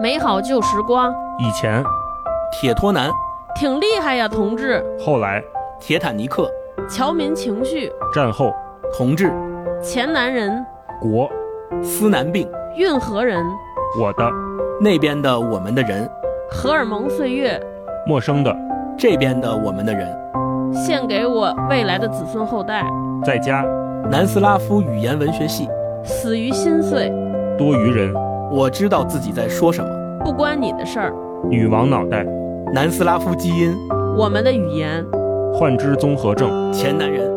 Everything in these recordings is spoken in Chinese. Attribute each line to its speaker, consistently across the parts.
Speaker 1: 美好旧时光，
Speaker 2: 以前，
Speaker 3: 铁托南、
Speaker 1: 挺厉害呀，同志！
Speaker 2: 后来，
Speaker 3: 铁坦尼克、
Speaker 1: 侨民情绪，
Speaker 2: 战后，
Speaker 3: 同志、
Speaker 1: 前南人、
Speaker 2: 国、
Speaker 3: 思南病、
Speaker 1: 运河人、
Speaker 2: 我的、
Speaker 3: 那边的我们的人、
Speaker 1: 荷尔蒙岁月，
Speaker 2: 陌生的、
Speaker 3: 这边的我们的人、
Speaker 1: 献给我未来的子孙后代，
Speaker 2: 在家、
Speaker 3: 南斯拉夫语言文学系，
Speaker 1: 死于心碎，
Speaker 2: 多余人、
Speaker 3: 我知道自己在说什么，
Speaker 1: 不关你的事儿，
Speaker 2: 女王脑袋、
Speaker 3: 南斯拉夫基因、
Speaker 1: 我们的语言。
Speaker 2: 幻肢综合症、
Speaker 3: 前男人。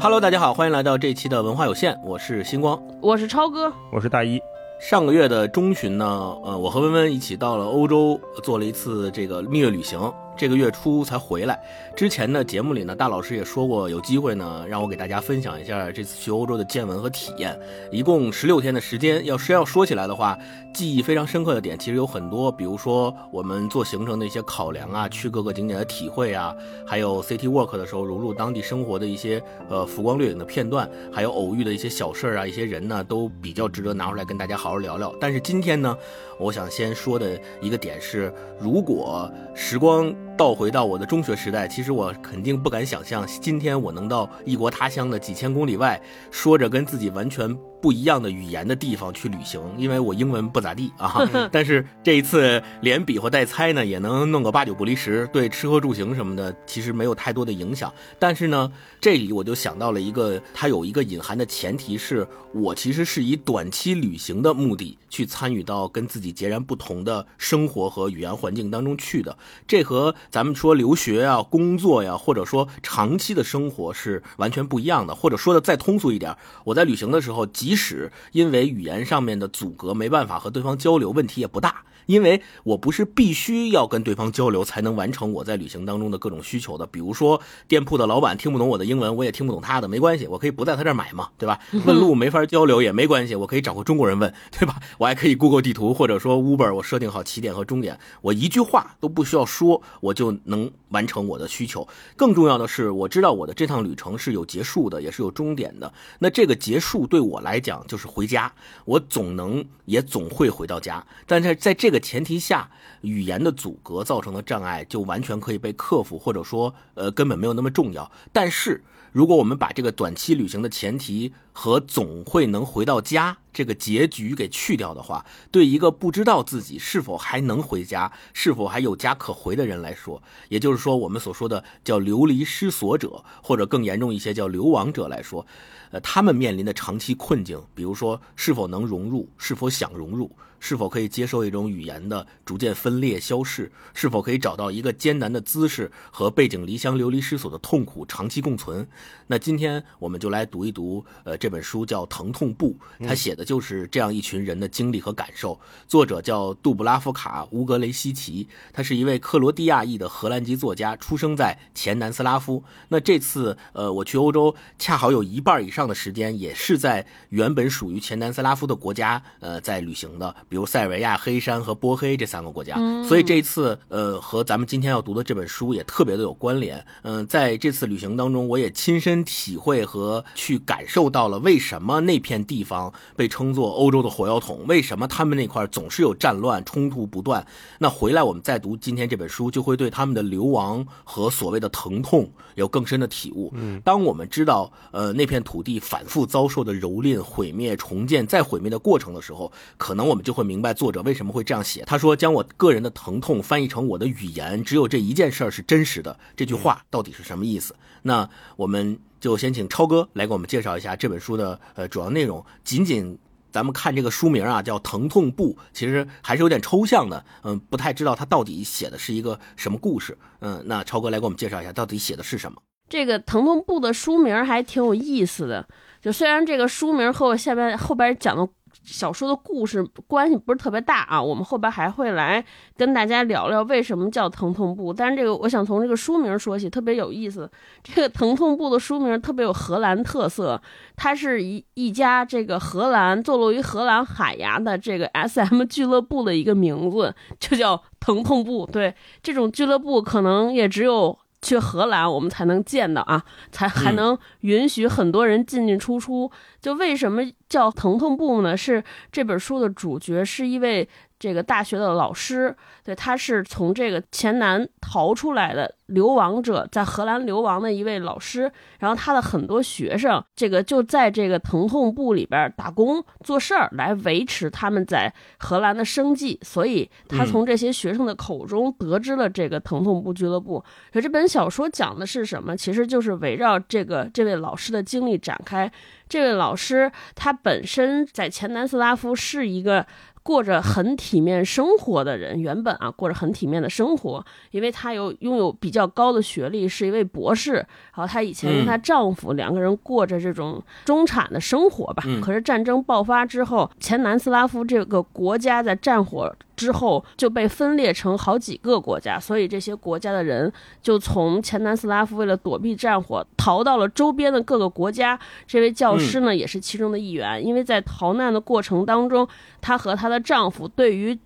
Speaker 3: Hello，大家好，欢迎来到这期的文化有限，我是星光。
Speaker 1: 我是超哥，
Speaker 2: 我是大一。
Speaker 3: 上个月的中旬呢，呃，我和温温一起到了欧洲，做了一次这个蜜月旅行。这个月初才回来。之前的节目里呢，大老师也说过，有机会呢，让我给大家分享一下这次去欧洲的见闻和体验。一共十六天的时间，要是要说起来的话，记忆非常深刻的点其实有很多，比如说我们做行程的一些考量啊，去各个景点的体会啊，还有 City Walk 的时候融入当地生活的一些呃浮光掠影的片段，还有偶遇的一些小事儿啊，一些人呢，都比较值得拿出来跟大家好好聊聊。但是今天呢，我想先说的一个点是，如果时光。倒回到我的中学时代，其实我肯定不敢想象，今天我能到异国他乡的几千公里外，说着跟自己完全。不一样的语言的地方去旅行，因为我英文不咋地啊，但是这一次连比划带猜呢，也能弄个八九不离十。对吃喝住行什么的，其实没有太多的影响。但是呢，这里我就想到了一个，它有一个隐含的前提是，我其实是以短期旅行的目的去参与到跟自己截然不同的生活和语言环境当中去的。这和咱们说留学啊、工作呀，或者说长期的生活是完全不一样的。或者说的再通俗一点，我在旅行的时候，即即使因为语言上面的阻隔没办法和对方交流，问题也不大。因为我不是必须要跟对方交流才能完成我在旅行当中的各种需求的，比如说店铺的老板听不懂我的英文，我也听不懂他的，没关系，我可以不在他这儿买嘛，对吧？问路没法交流也没关系，我可以找个中国人问，对吧？我还可以 Google 地图或者说 Uber，我设定好起点和终点，我一句话都不需要说，我就能完成我的需求。更重要的是，我知道我的这趟旅程是有结束的，也是有终点的。那这个结束对我来讲就是回家，我总能也总会回到家。但是在这个前提下，语言的阻隔造成的障碍就完全可以被克服，或者说，呃，根本没有那么重要。但是，如果我们把这个短期旅行的前提和总会能回到家这个结局给去掉的话，对一个不知道自己是否还能回家、是否还有家可回的人来说，也就是说，我们所说的叫流离失所者，或者更严重一些叫流亡者来说，呃，他们面临的长期困境，比如说是否能融入，是否想融入。是否可以接受一种语言的逐渐分裂消逝？是否可以找到一个艰难的姿势和背井离乡、流离失所的痛苦长期共存？那今天我们就来读一读，呃，这本书叫《疼痛部》，它写的就是这样一群人的经历和感受。作者叫杜布拉夫卡·乌格雷西奇，他是一位克罗地亚裔的荷兰籍作家，出生在前南斯拉夫。那这次，呃，我去欧洲，恰好有一半以上的时间也是在原本属于前南斯拉夫的国家，呃，在旅行的。比如塞尔维亚、黑山和波黑这三个国家，所以这一次，呃，和咱们今天要读的这本书也特别的有关联。嗯，在这次旅行当中，我也亲身体会和去感受到了为什么那片地方被称作欧洲的火药桶，为什么他们那块总是有战乱、冲突不断。那回来我们再读今天这本书，就会对他们的流亡和所谓的疼痛有更深的体悟。嗯当我们知道，呃，那片土地反复遭受的蹂躏、毁灭、重建再毁灭的过程的时候，可能我们就。会明白作者为什么会这样写。他说：“将我个人的疼痛翻译成我的语言，只有这一件事儿是真实的。”这句话到底是什么意思？那我们就先请超哥来给我们介绍一下这本书的呃主要内容。仅仅咱们看这个书名啊，叫《疼痛部》，其实还是有点抽象的。嗯，不太知道他到底写的是一个什么故事。嗯，那超哥来给我们介绍一下，到底写的是什么？
Speaker 1: 这个《疼痛部》的书名还挺有意思的。就虽然这个书名和我下边后边讲的。小说的故事关系不是特别大啊，我们后边还会来跟大家聊聊为什么叫疼痛部。但是这个我想从这个书名说起，特别有意思。这个疼痛部的书名特别有荷兰特色，它是一一家这个荷兰坐落于荷兰海牙的这个 S.M 俱乐部的一个名字，就叫疼痛部。对，这种俱乐部可能也只有。去荷兰，我们才能见到啊，才还能允许很多人进进出出。就为什么叫疼痛部呢？是这本书的主角是一位这个大学的老师，对，他是从这个前南逃出来的流亡者，在荷兰流亡的一位老师。然后他的很多学生，这个就在这个疼痛部里边打工做事儿，来维持他们在荷兰的生计。所以他从这些学生的口中得知了这个疼痛部俱乐部。可这本小说讲的是什么？其实就是围绕这个这位老师的经历展开。这位老师他本身在前南斯拉夫是一个。过着很体面生活的人，原本啊过着很体面的生活，因为她有拥有比较高的学历，是一位博士。然后她以前跟她丈夫两个人过着这种中产的生活吧。可是战争爆发之后，前南斯拉夫这个国家在战火。之后就被分裂成好几个国家，所以这些国家的人就从前南斯拉夫为了躲避战火，逃到了周边的各个国家。这位教师呢，也是其中的一员。因为在逃难的过程当中，她和她的丈夫对于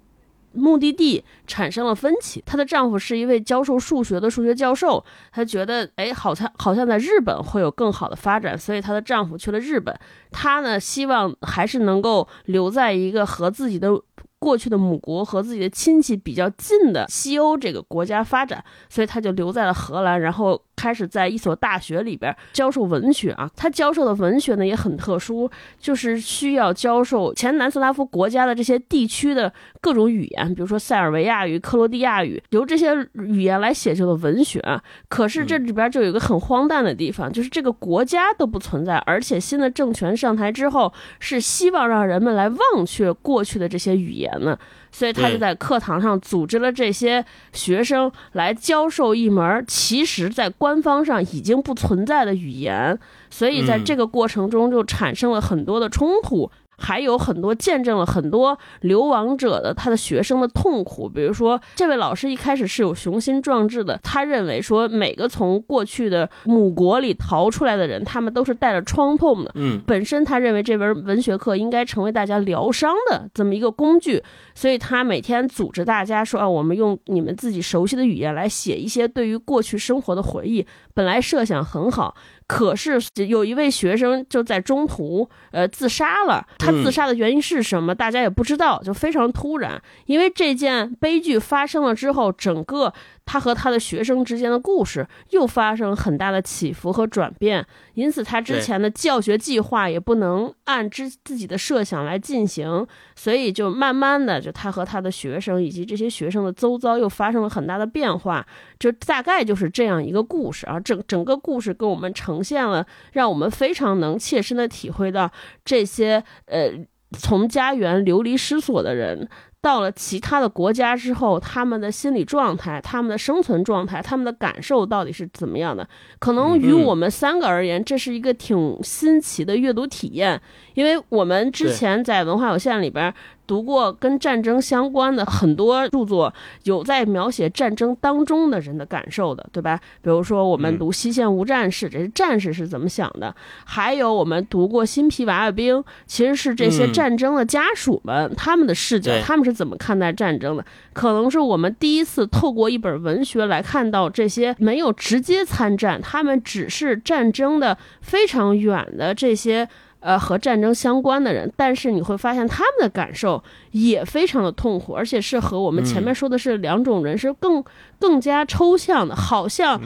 Speaker 1: 目的地产生了分歧。她的丈夫是一位教授数学的数学教授，她觉得哎，好像好像在日本会有更好的发展，所以她的丈夫去了日本。她呢，希望还是能够留在一个和自己的。过去的母国和自己的亲戚比较近的西欧这个国家发展，所以他就留在了荷兰，然后。开始在一所大学里边教授文学啊，他教授的文学呢也很特殊，就是需要教授前南斯拉夫国家的这些地区的各种语言，比如说塞尔维亚语、克罗地亚语，由这些语言来写就的文学。可是这里边就有一个很荒诞的地方，就是这个国家都不存在，而且新的政权上台之后是希望让人们来忘却过去的这些语言呢。所以他就在课堂上组织了这些学生来教授一门其实在官方上已经不存在的语言，所以在这个过程中就产生了很多的冲突。还有很多见证了很多流亡者的他的学生的痛苦，比如说这位老师一开始是有雄心壮志的，他认为说每个从过去的母国里逃出来的人，他们都是带着创痛的。
Speaker 3: 嗯，
Speaker 1: 本身他认为这门文学课应该成为大家疗伤的这么一个工具，所以他每天组织大家说啊，我们用你们自己熟悉的语言来写一些对于过去生活的回忆。本来设想很好。可是有一位学生就在中途呃自杀了，他自杀的原因是什么？大家也不知道，就非常突然。因为这件悲剧发生了之后，整个。他和他的学生之间的故事又发生很大的起伏和转变，因此他之前的教学计划也不能按之自己的设想来进行，所以就慢慢的，就他和他的学生以及这些学生的周遭又发生了很大的变化，就大概就是这样一个故事啊。整整个故事给我们呈现了，让我们非常能切身的体会到这些呃从家园流离失所的人。到了其他的国家之后，他们的心理状态、他们的生存状态、他们的感受到底是怎么样的？可能与我们三个而言，这是一个挺新奇的阅读体验，因为我们之前在文化有限里边。读过跟战争相关的很多著作，有在描写战争当中的人的感受的，对吧？比如说我们读《西线无战事》，这些战士是怎么想的？还有我们读过《新皮娃娃兵》，其实是这些战争的家属们他们的视角，他们是怎么看待战争的？可能是我们第一次透过一本文学来看到这些没有直接参战，他们只是战争的非常远的这些。呃，和战争相关的人，但是你会发现他们的感受也非常的痛苦，而且是和我们前面说的是两种人是更更加抽象的，好像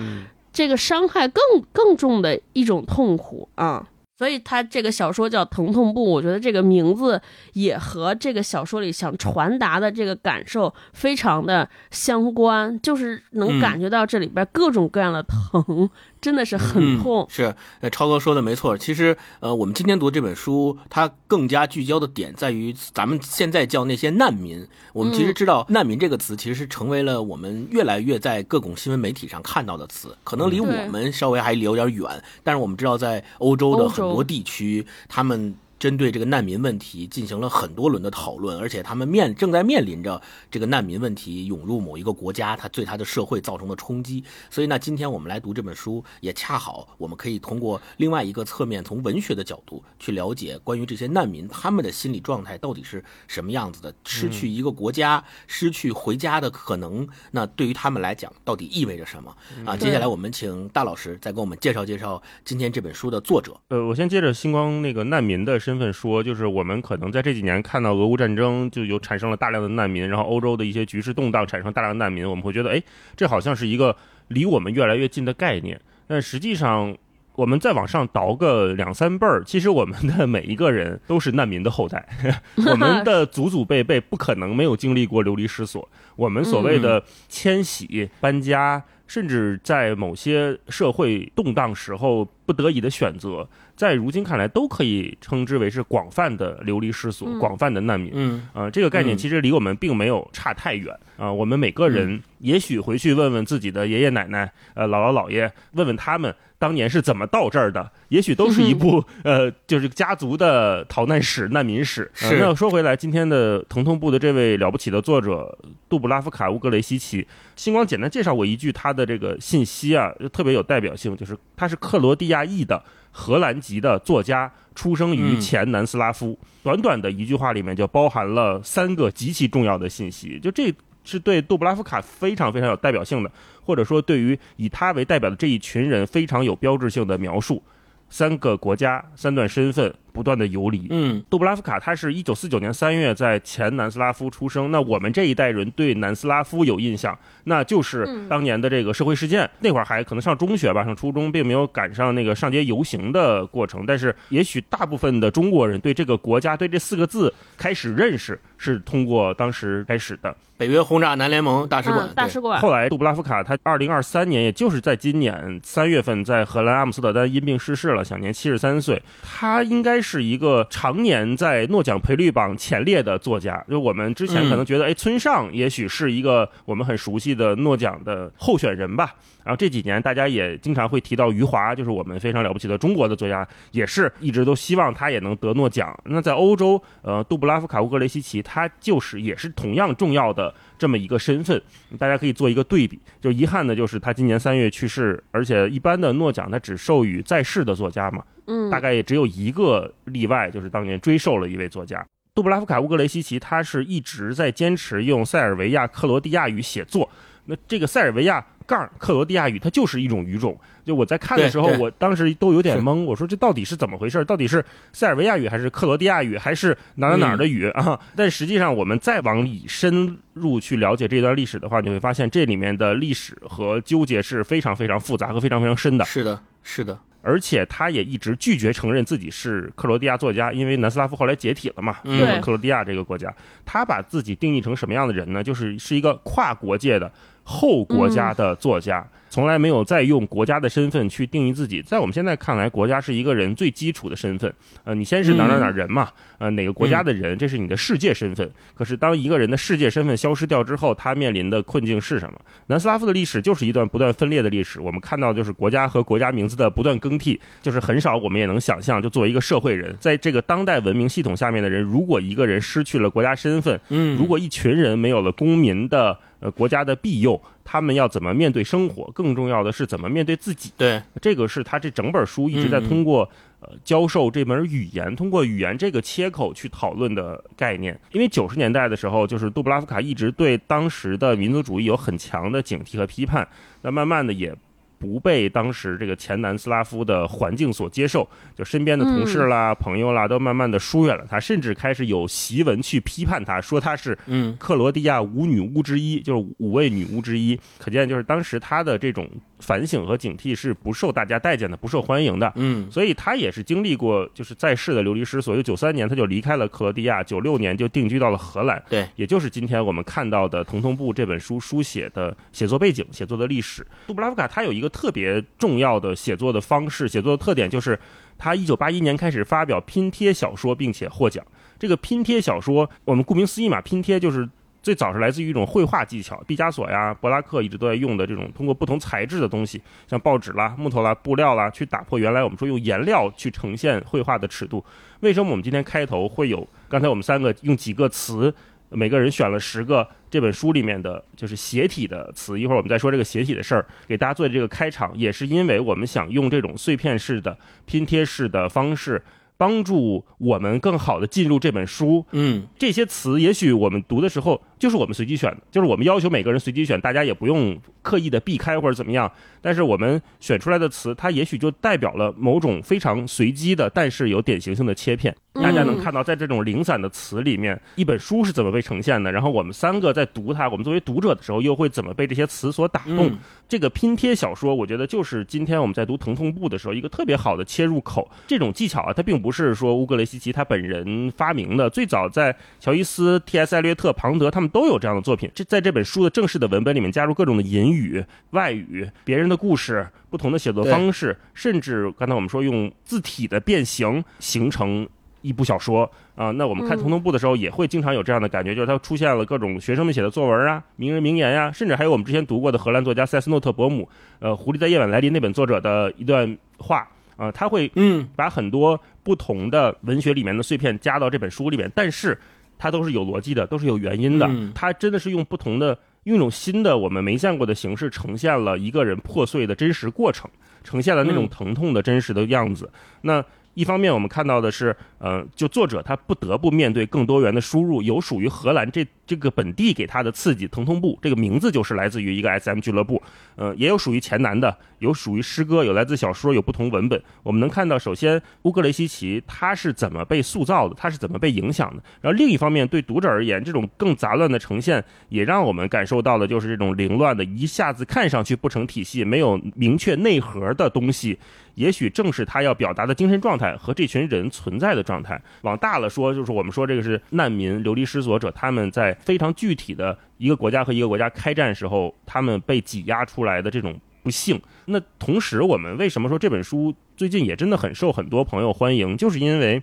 Speaker 1: 这个伤害更更重的一种痛苦啊。所以他这个小说叫《疼痛部》，我觉得这个名字也和这个小说里想传达的这个感受非常的相关，就是能感觉到这里边各种各样的疼。真的是很痛，
Speaker 3: 是，呃，超哥说的没错。其实，呃，我们今天读这本书，它更加聚焦的点在于，咱们现在叫那些难民。我们其实知道，难民这个词其实是成为了我们越来越在各种新闻媒体上看到的词，可能离我们稍微还有点远。但是我们知道，在欧洲的很多地区，他们。针对这个难民问题进行了很多轮的讨论，而且他们面正在面临着这个难民问题涌入某一个国家，它对他的社会造成的冲击。所以呢，今天我们来读这本书，也恰好我们可以通过另外一个侧面，从文学的角度去了解关于这些难民他们的心理状态到底是什么样子的。失去一个国家，失去回家的可能，那对于他们来讲到底意味着什么啊？接下来我们请大老师再给我们介绍介绍今天这本书的作者。
Speaker 2: 呃，我先接着星光那个难民的。身份说，就是我们可能在这几年看到俄乌战争就有产生了大量的难民，然后欧洲的一些局势动荡产生大量难民，我们会觉得，哎，这好像是一个离我们越来越近的概念。但实际上，我们再往上倒个两三辈儿，其实我们的每一个人都是难民的后代，我们的祖祖辈辈不可能没有经历过流离失所。我们所谓的迁徙、搬家，甚至在某些社会动荡时候不得已的选择，在如今看来都可以称之为是广泛的流离失所、
Speaker 1: 嗯。
Speaker 2: 广泛的难民。
Speaker 3: 嗯。
Speaker 2: 呃，这个概念
Speaker 3: 嗯。
Speaker 2: 其实离我们并没有差太远啊、我们每个人也许回去问问自己的爷爷奶奶、呃姥姥姥爷，问问他们当年是怎么到这儿的，也许都是一部呃就是家族的逃难史、难民史。那说回来，今天的疼痛部的这位了不起的作者杜布拉夫卡乌格雷西奇，星光简单介绍过一句他的这个信息啊，就特别有代表性，就是他是克罗地亚裔的荷兰籍的作家，出生于
Speaker 3: 嗯
Speaker 2: 前南斯拉夫。短短的一句话里面就包含了三个极其重要的信息，就这是对杜布拉夫卡非常非常有代表性的，或者说对于以他为代表的这一群人非常有标志性的描述。三个国家、三段身份不断的游离，
Speaker 3: 嗯
Speaker 2: 杜布拉夫卡他是一九四九年三月在前南斯拉夫出生。那我们这一代人对南斯拉夫有印象，那就是
Speaker 1: 嗯
Speaker 2: 当年的这个社会事件。那会儿还可能上中学吧，上初中，并没有赶上那个上街游行的过程。但是也许大部分的中国人对这个国家、对这四个字开始认识，是通过当时开始的。
Speaker 3: 北约轰炸南联盟大使馆
Speaker 1: 嗯，，大使馆，
Speaker 2: 后来，杜布拉夫卡他二零二三年，也就是在今年三月份，在荷兰阿姆斯特丹因病逝世了，享年七十三岁。他应该是一个常年在诺奖赔率榜前列的作家。就我们之前可能觉得，哎，村上也许是一个我们很熟悉的诺奖的候选人吧。然后这几年大家也经常会提到余华，就是我们非常了不起的中国的作家，也是一直都希望他也能得诺奖。那在欧洲，呃，杜布拉夫卡乌格雷西奇他就是也是同样重要的这么一个身份，大家可以做一个对比。就遗憾的就是他今年三月去世，而且一般的诺奖他只授予在世的作家嘛，
Speaker 1: 嗯，
Speaker 2: 大概也只有一个例外，就是当年追授了一位作家。杜布拉夫卡乌格雷西奇，他是一直在坚持用塞尔维亚克罗地亚语写作。那这个塞尔维亚杠克罗地亚语，它就是一种语种。就我在看的时候，我当时都有点懵，我说这到底是怎么回事？到底是塞尔维亚语还是克罗地亚语，还是哪哪哪儿的语、啊？但实际上，我们再往里深入去了解这段历史的话，你会发现这里面的历史和纠结是非常非常复杂和非常非常深的。
Speaker 3: 是的，是的，
Speaker 2: 而且他也一直拒绝承认自己是克罗地亚作家，因为南斯拉夫后来解体了嘛，
Speaker 3: 嗯
Speaker 2: 克罗地亚这个国家。他把自己定义成什么样的人呢？就是是一个跨国界的后国家的作家，从来没有再用国家的身份去定义自己。在我们现在看来，国家是一个人最基础的身份。呃，你先是哪儿哪儿哪儿人嘛，呃，哪个国家的人，这是你的世界身份。可是当一个人的世界身份消失掉之后，他面临的困境是什么？南斯拉夫的历史就是一段不断分裂的历史。我们看到就是国家和国家名字的不断更替，就是很少我们也能想象，就作为一个社会人，在这个当代文明系统下面的人，如果一个人失去了国家身份，
Speaker 3: 嗯，
Speaker 2: 如果一群人没有了公民的呃国家的庇佑，他们要怎么面对生活？更重要的是怎么面对自己。
Speaker 3: 对，
Speaker 2: 这个是他这整本书一直在通过呃教授这门语言，通过语言这个切口去讨论的概念。因为九十年代的时候，就是杜布拉夫卡一直对当时的民族主义有很强的警惕和批判，那慢慢的也。不被当时这个前南斯拉夫的环境所接受，就身边的同事啦、朋友啦，都慢慢的疏远了他，甚至开始有檄文去批判他，说他是
Speaker 3: 嗯
Speaker 2: 克罗地亚五女巫之一，就是五位女巫之一。可见，就是当时他的这种反省和警惕是不受大家待见的，不受欢迎的。
Speaker 3: 嗯
Speaker 2: 所以他也是经历过就是在世的流离失所。有九三年他就离开了克罗地亚，九六年就定居到了荷兰。
Speaker 3: 对，
Speaker 2: 也就是今天我们看到的《疼痛部》这本书书写的写作背景、写作的历史。杜布拉夫卡他有一个特别重要的写作的方式、写作的特点，就是他一九八一年开始发表拼贴小说，并且获奖。这个拼贴小说，我们顾名思义嘛，拼贴就是最早是来自于一种绘画技巧，毕加索呀、柏拉克一直都在用的这种通过不同材质的东西，像报纸啦、木头啦、布料啦，去打破原来我们说用颜料去呈现绘画的尺度。为什么我们今天开头会有刚才我们三个用几个词，每个人选了十个这本书里面的就是斜体的词，一会儿我们再说这个斜体的事儿，给大家做的这个开场，也是因为我们想用这种碎片式的拼贴式的方式。帮助我们更好的进入这本书。
Speaker 3: 嗯
Speaker 2: 这些词也许我们读的时候就是我们随机选的，就是我们要求每个人随机选，大家也不用刻意的避开或者怎么样。但是我们选出来的词，它也许就代表了某种非常随机的，但是有典型性的切片。大家能看到，在这种零散的词里面，一本书是怎么被呈现的。然后我们三个在读它，我们作为读者的时候，又会怎么被这些词所打动？
Speaker 3: 嗯
Speaker 2: 这个拼贴小说，我觉得就是今天我们在读《疼痛部》的时候一个特别好的切入口。这种技巧啊，它并不不是说乌格雷西奇他本人发明的，最早在乔伊斯、T.S. 艾略特、庞德他们都有这样的作品。这在这本书的正式的文本里面加入各种的引语、外语、别人的故事、不同的写作方式，甚至刚才我们说用字体的变形形成。一部小说啊、那我们看《
Speaker 1: 嗯
Speaker 2: 疼痛部》的时候，也会经常有这样的感觉，就是它出现了各种学生们写的作文啊、名人名言呀、甚至还有我们之前读过的荷兰作家塞斯诺特伯姆，呃，《狐狸在夜晚来临》那本作者的一段话啊、他会
Speaker 3: 嗯
Speaker 2: 把很多不同的文学里面的碎片加到这本书里面，但是它都是有逻辑的，都是有原因的。
Speaker 3: 嗯
Speaker 2: 它真的是用不同的、用一种新的我们没见过的形式，呈现了一个人破碎的真实过程，呈现了那种
Speaker 3: 嗯
Speaker 2: 疼痛的真实的样子。那一方面，我们看到的是，呃，就作者他不得不面对更多元的输入，有属于荷兰这这个本地给他的刺激。疼痛部这个名字就是来自于一个 SM 俱乐部，呃，也有属于前南的，有属于诗歌，有来自小说，有不同文本。我们能看到，首先乌格雷西奇他是怎么被塑造的，他是怎么被影响的。然后另一方面，对读者而言，这种更杂乱的呈现，也让我们感受到的就是这种凌乱的，一下子看上去不成体系、没有明确内核的东西。也许正是他要表达的精神状态和这群人存在的状态。往大了说，就是我们说这个是难民、流离失所者，他们在非常具体的一个国家和一个国家开战时候，他们被挤压出来的这种不幸。那同时，我们为什么说这本书最近也真的很受很多朋友欢迎，就是因为。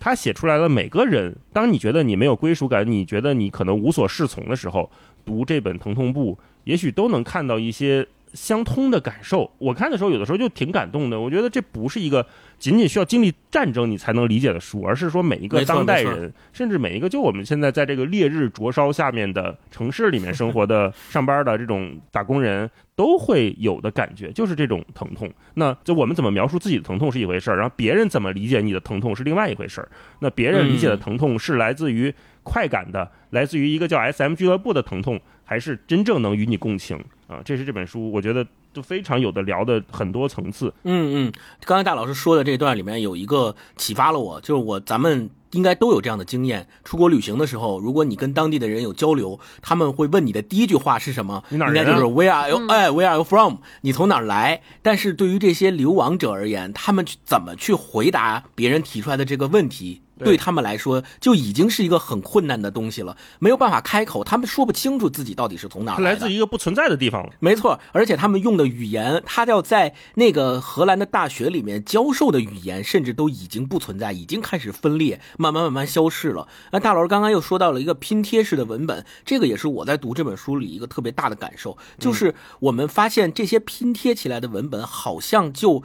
Speaker 2: 他写出来了，每个人，当你觉得你没有归属感，你觉得你可能无所适从的时候，读这本《疼痛部》，也许都能看到一些相通的感受。我看的时候，有的时候就挺感动的。我觉得这不是一个仅仅需要经历战争你才能理解的书，而是说每一个当代人，甚至每一个就我们现在在这个烈日灼烧下面的城市里面生活的 上班的这种打工人，都会有的感觉，就是这种疼痛。那就我们怎么描述自己的疼痛是一回事儿，然后别人怎么理解你的疼痛是另外一回事儿。那别人理解的
Speaker 3: 嗯
Speaker 2: 疼痛是来自于快感的，来自于一个叫 S.M 俱乐部的疼痛，还是真正能与你共情啊？这是这本书我觉得都非常有的聊的很多层次。
Speaker 3: 嗯嗯，刚才大老师说的这段里面有一个启发了我，就是我咱们应该都有这样的经验。出国旅行的时候，如果你跟当地的人有交流，他们会问你的第一句话是什么？
Speaker 2: 你哪人啊
Speaker 3: 应该就是 Where are you？、哎，Where are you from？你从哪儿来？但是对于这些流亡者而言，他们去怎么去回答别人提出来的这个问题？
Speaker 2: 对
Speaker 3: 对他们来说，就已经是一个很困难的东西了，没有办法开口，他们说不清楚自己到底是从哪儿来
Speaker 2: 自一个不存在的地方了。
Speaker 3: 没错，而且他们用的语言，他要在那个荷兰的大学里面教授的语言，甚至都已经不存在，已经开始分裂，慢慢慢慢消逝了。那大老师刚刚又说到了一个拼贴式的文本，这个也是我在读这本书里一个特别大的感受，就是我们发现这些拼贴起来的文本，好像就。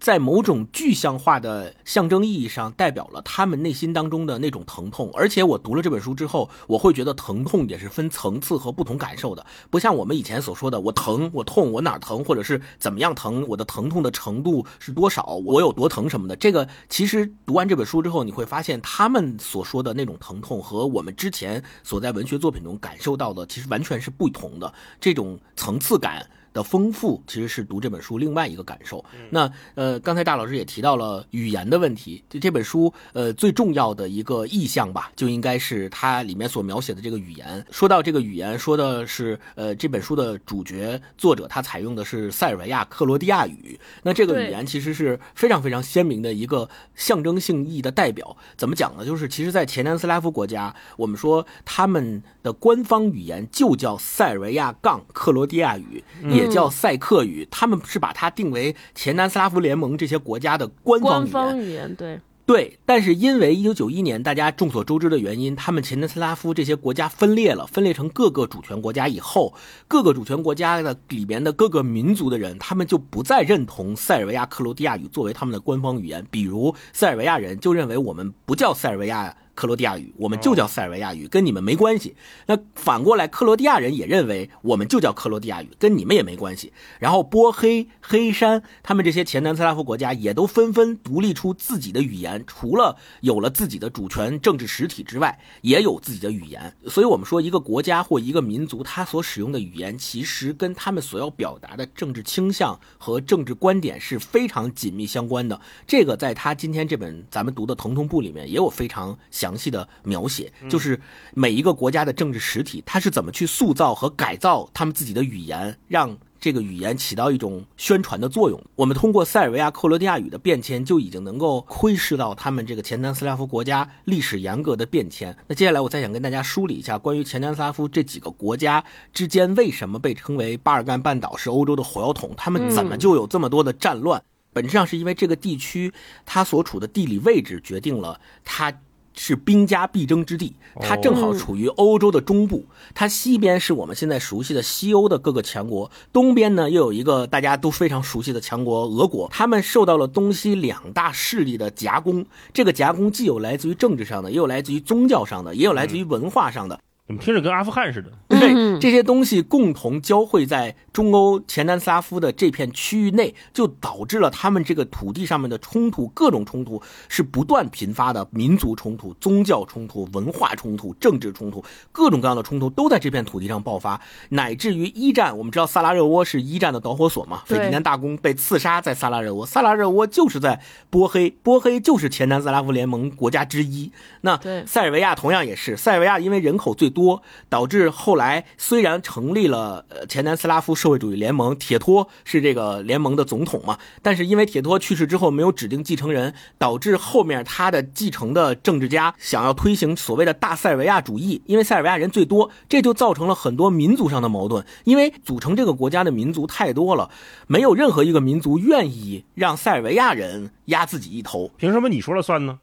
Speaker 3: 在某种具象化的象征意义上，代表了他们内心当中的那种疼痛。而且我读了这本书之后，我会觉得疼痛也是分层次和不同感受的，不像我们以前所说的，我疼，我痛，我哪疼，或者是怎么样疼，我的疼痛的程度是多少，我有多疼什么的。这个其实读完这本书之后，你会发现他们所说的那种疼痛和我们之前所在文学作品中感受到的，其实完全是不同的。这种层次感。的丰富其实是读这本书另外一个感受。那呃，刚才大老师也提到了语言的问题，就这本书呃最重要的一个意象吧，就应该是它里面所描写的这个语言。说到这个语言，说的是呃这本书的主角作者他采用的是塞尔维亚克罗地亚语。那这个语言其实是非常非常鲜明的一个象征性意义的代表。怎么讲呢？就是其实，在前南斯拉夫国家，我们说他们的官方语言就叫塞尔维亚杠克罗地亚语，也叫塞克语。他们是把它定为前南斯拉夫联盟这些国家的官方语言。
Speaker 1: 方语言对，
Speaker 3: 对，但是因为一九九一年大家众所周知的原因，他们前南斯拉夫这些国家分裂了，分裂成各个主权国家以后，各个主权国家的里面的各个民族的人，他们就不再认同塞尔维亚克罗地亚语作为他们的官方语言。比如塞尔维亚人就认为我们不叫塞尔维亚。克罗地亚语，我们就叫塞尔维亚语，跟你们没关系。那反过来，克罗地亚人也认为我们就叫克罗地亚语，跟你们也没关系。然后波黑、黑山，他们这些前南斯拉夫国家也都纷纷独立出自己的语言，除了有了自己的主权政治实体之外，也有自己的语言。所以，我们说一个国家或一个民族，他所使用的语言，其实跟他们所要表达的政治倾向和政治观点是非常紧密相关的。这个在他今天这本咱们读的《疼痛部》里面也有非常详细的描写，就是每一个国家的政治实体，它是怎么去塑造和改造他们自己的语言，让这个语言起到一种宣传的作用。我们通过塞尔维亚克罗地亚语的变迁，就已经能够窥视到他们这个前南斯拉夫国家历史严格的变迁。那接下来我再想跟大家梳理一下关于前南斯拉夫这几个国家之间为什么被称为巴尔干半岛是欧洲的火药桶，他们怎么就有这么多的战乱？本质上是因为这个地区它所处的地理位置决定了它是兵家必争之地，它正好处于欧洲的中部。它西边是我们现在熟悉的西欧的各个强国，东边呢又有一个大家都非常熟悉的强国俄国。他们受到了东西两大势力的夹攻，这个夹攻既有来自于政治上的，也有来自于宗教上的，也有来自于文化上的。
Speaker 2: 怎么听着跟阿富汗似的？
Speaker 3: 对，这些东西共同交汇在中欧前南斯拉夫的这片区域内，就导致了他们这个土地上面的冲突，各种冲突是不断频发的，民族冲突、宗教冲突、文化冲突、政治冲突，各种各样的冲突都在这片土地上爆发，乃至于一战，我们知道萨拉热窝是一战的导火索嘛，斐迪南大公被刺杀在萨拉热窝，萨拉热窝就是在波黑，波黑就是前南斯拉夫联盟国家之一。那塞尔维亚同样也是，塞尔维亚因为人口最多。多导致后来虽然成立了呃前南斯拉夫社会主义联盟，铁托是这个联盟的总统嘛，但是因为铁托去世之后没有指定继承人，导致后面他的继承的政治家想要推行所谓的大塞尔维亚主义，因为塞尔维亚人最多，这就造成了很多民族上的矛盾，因为组成这个国家的民族太多了，没有任何一个民族愿意让塞尔维亚人压自己一头，
Speaker 2: 凭什么你说了算呢？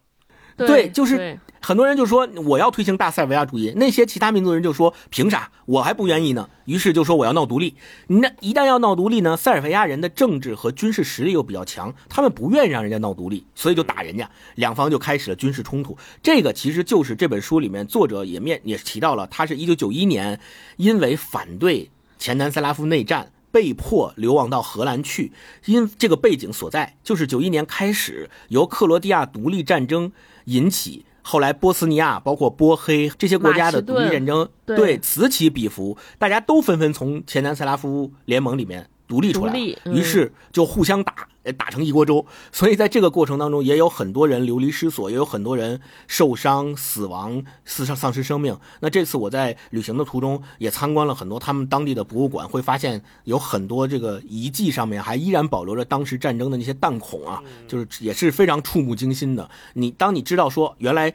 Speaker 3: 对，就是很多人就说我要推行大塞尔维亚主义，那些其他民族人就说凭啥？我还不愿意呢。于是就说我要闹独立。那一旦要闹独立呢，塞尔维亚人的政治和军事实力又比较强，他们不愿意让人家闹独立，所以就打人家，两方就开始了军事冲突。这个其实就是这本书里面作者也面也提到了，他是一九九一年因为反对前南斯拉夫内战。被迫流亡到荷兰去，因这个背景所在，就是九一年开始由克罗地亚独立战争引起，后来波斯尼亚包括波黑这些国家的独立战争，对此起彼伏，大家都纷纷从前南斯拉夫联盟里面。独立出来，于是就互相打，打成一锅粥。所以在这个过程当中，也有很多人流离失所，也有很多人受伤、死亡、死伤、丧失生命。那这次我在旅行的途中也参观了很多他们当地的博物馆，会发现有很多这个遗迹上面还依然保留着当时战争的那些弹孔啊，就是也是非常触目惊心的。你当你知道说原来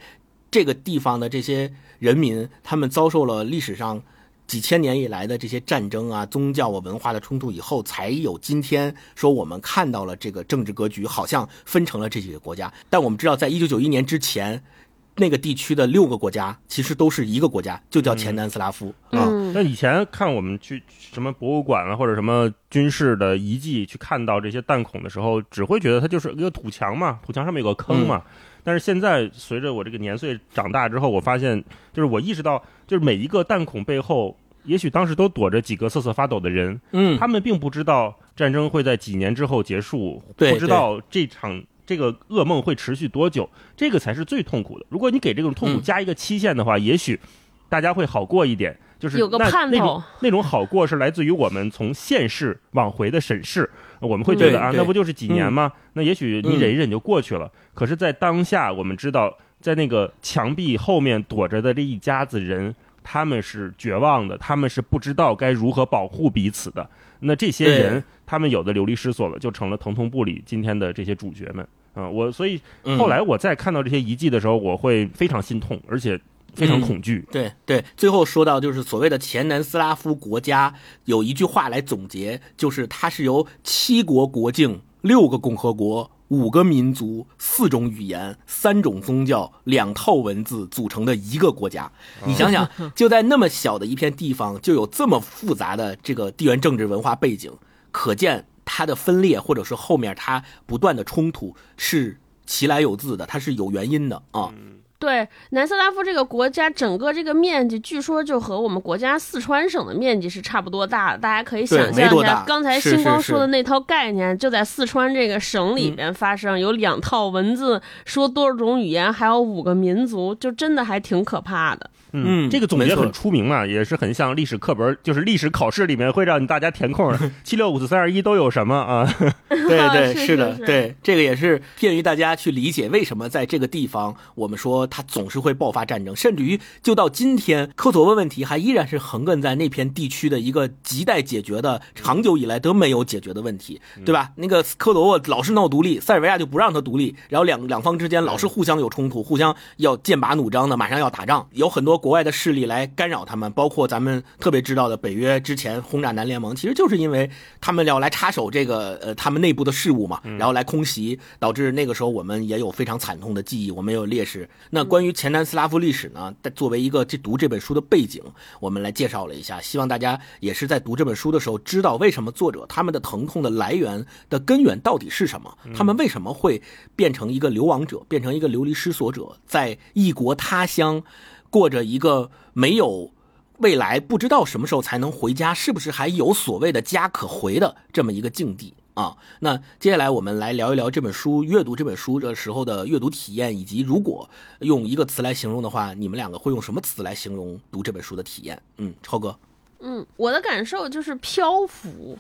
Speaker 3: 这个地方的这些人民，他们遭受了历史上。几千年以来的这些战争啊、宗教啊、文化的冲突以后，才有今天说我们看到了这个政治格局，好像分成了这几个国家。但我们知道，在一九九一年之前，那个地区的六个国家其实都是一个国家，就叫前南斯拉夫啊。
Speaker 2: 那以前看我们去什么博物馆啊，或者什么军事的遗迹，去看到这些弹孔的时候，只会觉得它就是一个土墙嘛，土墙上面有个坑嘛。但是现在随着我这个年岁长大之后，我发现，就是我意识到，就是每一个弹孔背后。也许当时都躲着几个瑟瑟发抖的人，
Speaker 3: 嗯，
Speaker 2: 他们并不知道战争会在几年之后结束，
Speaker 3: 不
Speaker 2: 知道这场这个噩梦会持续多久，这个才是最痛苦的。如果你给这种痛苦加一个期限的话，也许大家会好过一点。就是
Speaker 1: 有个盼头，
Speaker 2: 那种好过是来自于我们从现世往回的审视，我们会觉得啊，那不就是几年吗？那也许你忍一忍就过去了。可是，在当下，我们知道，在那个墙壁后面躲着的这一家子人。他们是绝望的，他们是不知道该如何保护彼此的。那这些人，他们有的流离失所了，就成了疼痛部里今天的这些主角们。啊，我所以后来我再看到这些遗迹的时候，我会非常心痛，而且非常恐惧。
Speaker 3: 对对，最后说到就是所谓的前南斯拉夫国家，有一句话来总结，就是它是由七国国境、六个共和国。五个民族、四种语言、三种宗教、两套文字组成的一个国家，你想想，就在那么小的一片地方，就有这么复杂的这个地缘政治文化背景，可见它的分裂，或者是后面它不断的冲突是其来有自的，它是有原因的啊。
Speaker 1: 对，南斯拉夫这个国家整个这个面积，据说就和我们国家四川省的面积是差不多大的。大家可以想象一下，刚才星光说的那套概念，就在四川这个省里边发生，有两套文字，说多少种语言，还有五个民族，就真的还挺可怕的。
Speaker 2: 嗯，这个总结很出名嘛，也是很像历史课本，就是历史考试里面会让大家填空，七六五四三二一都有什么啊？
Speaker 3: 对对，
Speaker 1: 是
Speaker 3: 的，对，这个也是便于大家去理解为什么在这个地方，我们说它总是会爆发战争，甚至于就到今天，科索沃问题还依然是横亘在那片地区的一个亟待解决的、长久以来都没有解决的问题，对吧？那个科索沃老是闹独立，塞尔维亚就不让他独立，然后两两方之间老是互相有冲突，互相要剑拔弩张的，马上要打仗，有很多。国外的势力来干扰他们，包括咱们特别知道的北约之前轰炸南联盟，其实就是因为他们要来插手这个呃他们内部的事务嘛，然后来空袭，导致那个时候我们也有非常惨痛的记忆，我们也有烈士。那关于前南斯拉夫历史呢，作为一个这读这本书的背景，我们来介绍了一下，希望大家也是在读这本书的时候知道为什么作者他们的疼痛的来源的根源到底是什么，他们为什么会变成一个流亡者，变成一个流离失所者，在异国他乡。过着一个没有未来，不知道什么时候才能回家，是不是还有所谓的家可回的这么一个境地啊？那接下来我们来聊一聊这本书，阅读这本书的时候的阅读体验，以及如果用一个词来形容的话，你们两个会用什么词来形容读这本书的体验？嗯，超哥，
Speaker 1: 嗯，我的感受就是漂浮。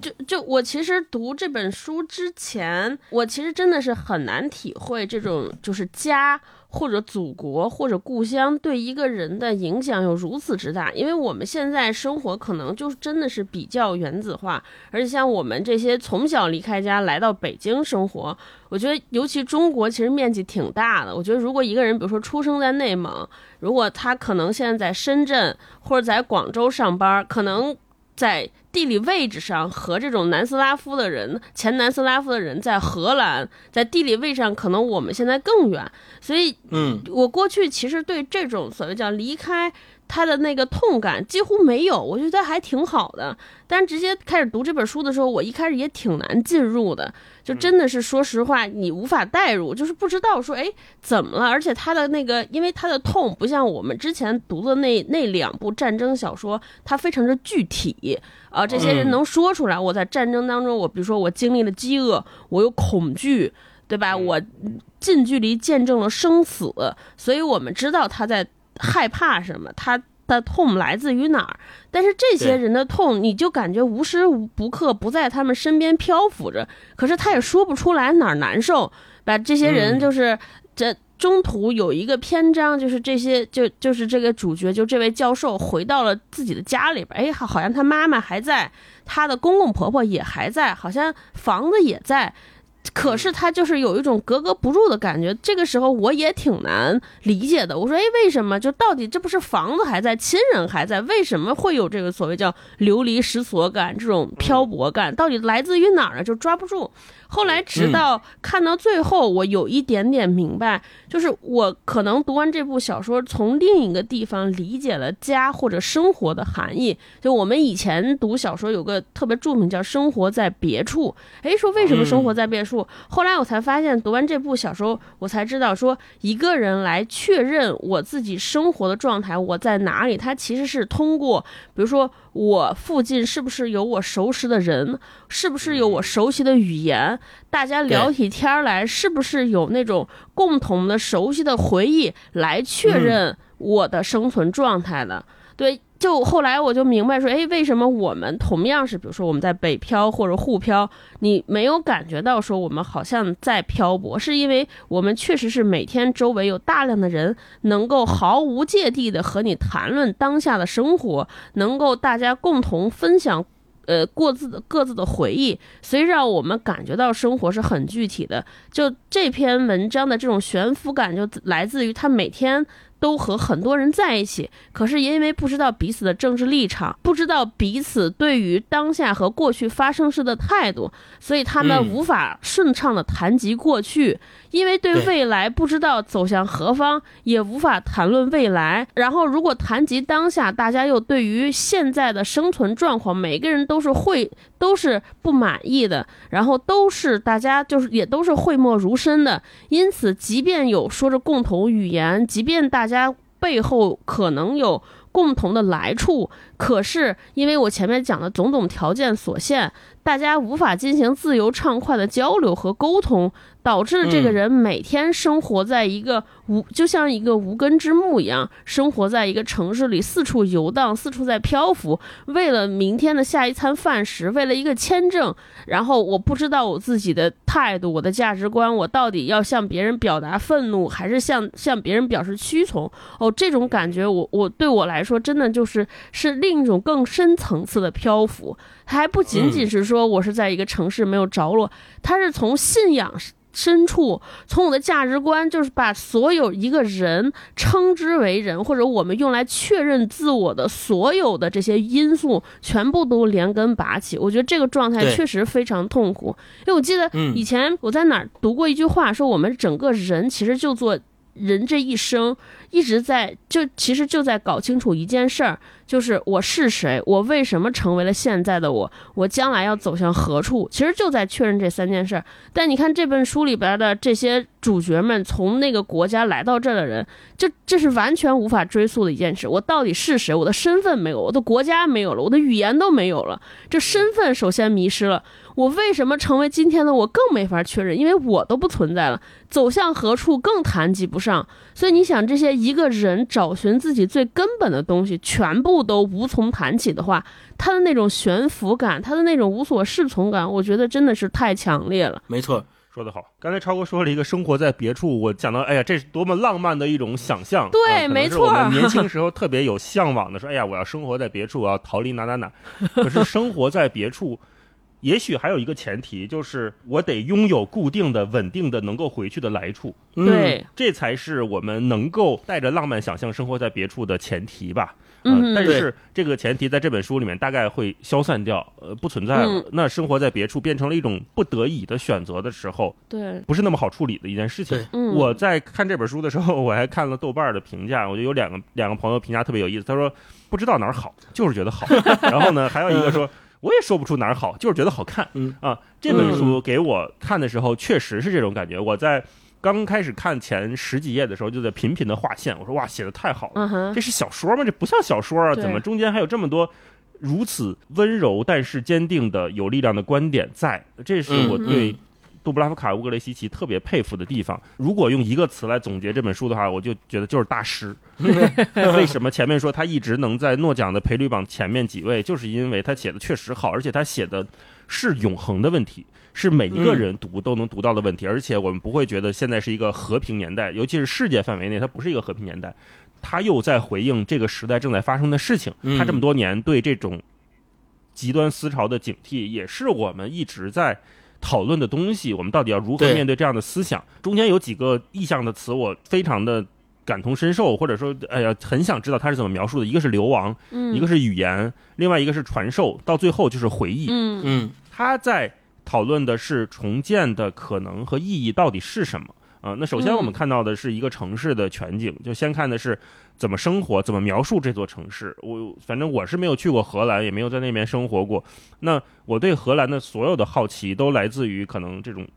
Speaker 1: 就就我其实读这本书之前，我其实真的是很难体会这种就是家。或者祖国或者故乡对一个人的影响有如此之大，因为我们现在生活可能就真的是比较原子化，而且像我们这些从小离开家来到北京生活，我觉得尤其中国其实面积挺大的。我觉得如果一个人比如说出生在内蒙，如果他可能现在在深圳或者在广州上班，可能在。地理位置上和这种南斯拉夫的人，前南斯拉夫的人在荷兰，在地理位置上可能我们现在更远，所以，
Speaker 3: 嗯，
Speaker 1: 我过去其实对这种所谓叫离开。他的那个痛感几乎没有，我觉得还挺好的。但直接开始读这本书的时候，我一开始也挺难进入的，就真的是说实话，你无法代入，就是不知道说，哎，怎么了？而且他的那个，因为他的痛不像我们之前读的那那两部战争小说，它非常的具体啊，这些人能说出来。我在战争当中，我比如说我经历了饥饿，我有恐惧，对吧？我近距离见证了生死，所以我们知道他在。害怕什么？他的痛来自于哪儿？但是这些人的痛，你就感觉无时无刻不在他们身边漂浮着，可是他也说不出来哪儿难受。把这些人就是这中途有一个篇章，就是这些就就是这个主角，就这位教授回到了自己的家里边，哎，好好像他妈妈还在，他的公公婆婆也还在，好像房子也在。可是他就是有一种格格不入的感觉，这个时候我也挺难理解的。我说，哎，为什么？就到底这不是房子还在，亲人还在，为什么会有这个所谓叫流离失所感，这种漂泊感，到底来自于哪儿呢？就抓不住。后来直到看到最后，我有一点点明白，就是我可能读完这部小说，从另一个地方理解了家或者生活的含义。就我们以前读小说有个特别著名叫《生活在别处》，诶，说为什么生活在别处？后来我才发现，读完这部小说，我才知道说，一个人来确认我自己生活的状态，我在哪里，他其实是通过，比如说。我附近是不是有我熟识的人？是不是有我熟悉的语言？大家聊起天来，是不是有那种共同的熟悉的回忆来确认我的生存状态的？对。就后来我就明白说，哎，为什么我们同样是，比如说我们在北漂或者沪漂，你没有感觉到说我们好像在漂泊，是因为我们确实是每天周围有大量的人能够毫无芥蒂的和你谈论当下的生活，能够大家共同分享，呃，各自的各自的回忆，所以让我们感觉到生活是很具体的。就这篇文章的这种悬浮感，就来自于他每天。都和很多人在一起，可是因为不知道彼此的政治立场，不知道彼此对于当下和过去发生事的态度，所以他们无法顺畅的谈及过去。因为对未来不知道走向何方，也无法谈论未来。然后如果谈及当下，大家又对于现在的生存状况，每个人都是会都是不满意的，然后都是大家就是也都是讳莫如深的。因此，即便有说着共同语言，即便大家背后可能有共同的来处，可是因为我前面讲的种种条件所限，大家无法进行自由畅快的交流和沟通。导致这个人每天生活在一个无，就像一个无根之木一样，生活在一个城市里，四处游荡，四处在漂浮，为了明天的下一餐饭食，为了一个签证，然后我不知道我自己的态度，我的价值观，我到底要向别人表达愤怒，还是向向别人表示屈从？哦，这种感觉，我我对我来说，真的就是是另一种更深层次的漂浮，它还不仅仅是说我是在一个城市没有着落，它是从信仰。深处，从我的价值观，就是把所有一个人称之为人，或者我们用来确认自我的所有的这些因素，全部都连根拔起。我觉得这个状态确实非常痛苦。因为我记得以前我在哪儿读过一句话，说我们整个人其实就做。人这一生一直在就其实就在搞清楚一件事儿，就是我是谁，我为什么成为了现在的我，我将来要走向何处，其实就在确认这三件事儿。但你看这本书里边的这些主角们，从那个国家来到这儿的人，这这是完全无法追溯的一件事。我到底是谁？我的身份没有，我的国家没有了，我的语言都没有了，这身份首先迷失了。我为什么成为今天的我更没法确认，因为我都不存在了，走向何处更谈及不上。所以你想，这些一个人找寻自己最根本的东西，全部都无从谈起的话，他的那种悬浮感，他的那种无所适从感，我觉得真的是太强烈了。
Speaker 3: 没错，
Speaker 2: 说得好。刚才超哥说了一个生活在别处，我讲到，哎呀，这是多么浪漫的一种想象。
Speaker 1: 对，没错。
Speaker 2: 我们年轻时候特别有向往的，说，哎呀，我要生活在别处，我要逃离哪哪哪。可是生活在别处。也许还有一个前提，就是我得拥有固定的、稳定的、能够回去的来处。
Speaker 1: 对，
Speaker 2: 这才是我们能够带着浪漫想象生活在别处的前提吧。嗯，但是这个前提在这本书里面大概会消散掉，呃，不存在了。那生活在别处变成了一种不得已的选择的时候，
Speaker 1: 对，
Speaker 2: 不是那么好处理的一件事情。我在看这本书的时候，我还看了豆瓣的评价，我觉得有两个两个朋友评价特别有意思。他说不知道哪儿好，就是觉得好。然后呢，还有一个说。我也说不出哪儿好，就是觉得好看。
Speaker 3: 嗯
Speaker 2: 啊，这本书给我看的时候，确实是这种感觉。我在刚开始看前十几页的时候，就在频频的划线。我说哇，写的太好了，这是小说吗？这不像小说啊，怎么中间还有这么多如此温柔但是坚定的有力量的观点在？这是我对。杜布拉夫卡乌格雷西奇特别佩服的地方，如果用一个词来总结这本书的话，我就觉得就是大师。为什么前面说他一直能在诺奖的赔率榜前面几位，就是因为他写的确实好，而且他写的是永恒的问题，是每一个人读都能读到的问题，而且我们不会觉得现在是一个和平年代，尤其是世界范围内，它不是一个和平年代，他又在回应这个时代正在发生的事情。他这么多年对这种极端思潮的警惕，也是我们一直在。讨论的东西，我们到底要如何面对这样的思想？中间有几个意象的词，我非常的感同身受，或者说，哎呀，很想知道他是怎么描述的。一个是流亡，
Speaker 1: 嗯，
Speaker 2: 一个是语言，另外一个是传授，到最后就是回忆。
Speaker 1: 嗯
Speaker 3: 嗯，
Speaker 2: 他在讨论的是重建的可能和意义到底是什么啊？那首先我们看到的是一个城市的全景，就先看的是。怎么生活？怎么描述这座城市？我反正我是没有去过荷兰，也没有在那边生活过。那我对荷兰的所有的好奇，都来自于可能这种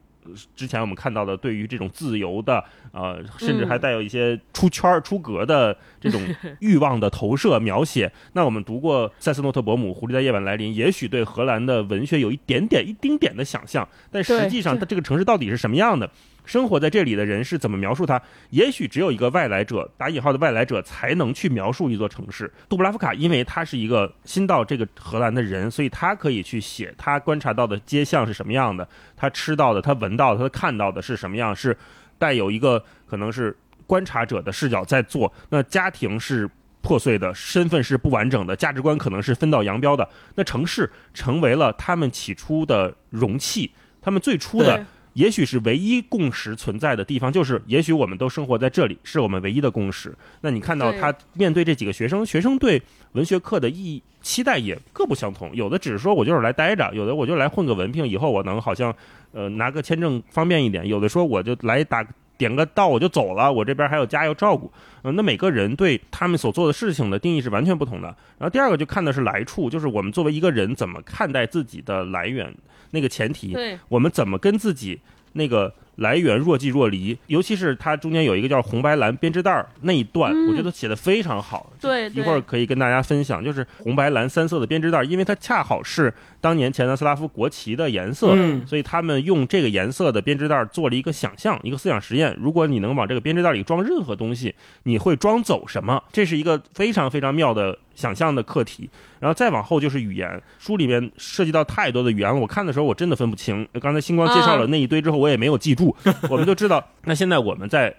Speaker 2: 之前我们看到的对于这种自由的，呃，甚至还带有一些出圈儿出格的这种 欲望的投射描写。那我们读过塞斯诺特伯姆《狐狸在夜晚来临》，也许对荷兰的文学有一点点、一丁点的想象，但实际上它这个城市到底是什么样的？生活在这里的人是怎么描述它？也许只有一个外来者（打引号的外来者）才能去描述一座城市。杜布拉夫卡因为他是一个新到这个荷兰的人，所以他可以去写他观察到的街巷是什么样的，他吃到的、他闻到的、他看到的是什么样，是带有一个可能是观察者的视角在做。那家庭是破碎的，身份是不完整的，价值观可能是分道扬镳的。那城市成为了他们起初的容器，他们最初的。也许是唯一共识存在的地方，就是也许我们都生活在这里，是我们唯一的共识。那你看到他面对这几个学生，学生对文学课的意义期待也各不相同。有的只是说我就是来待着，有的我就来混个文凭，以后我能好像呃拿个签证方便一点。有的说我就来打点个到我就走了，我这边还有家要照顾。嗯，那每个人对他们所做的事情的定义是完全不同的。然后第二个就看的是来处，就是我们作为一个人怎么看待自己的来源那个前提，
Speaker 1: 对，
Speaker 2: 我们怎么跟自己那个来源若即若离，尤其是它中间有一个叫红白蓝编织袋儿那一段，
Speaker 1: 嗯
Speaker 2: 我觉得写的非常好。
Speaker 1: 对
Speaker 2: 一会儿可以跟大家分享，就是红白蓝三色的编织袋儿，因为它恰好是当年前南斯拉夫国旗的颜色，
Speaker 3: 嗯
Speaker 2: 所以他们用这个颜色的编织袋儿做了一个想象，一个思想实验。如果你能往这个编织袋里装任何东西，你会装走什么？这是一个非常非常妙的想象的课题。然后再往后就是语言，书里面涉及到太多的语言了，我看的时候我真的分不清。刚才星光介绍了那一堆之后，我也没有记住，我们就知道，那现在我们在。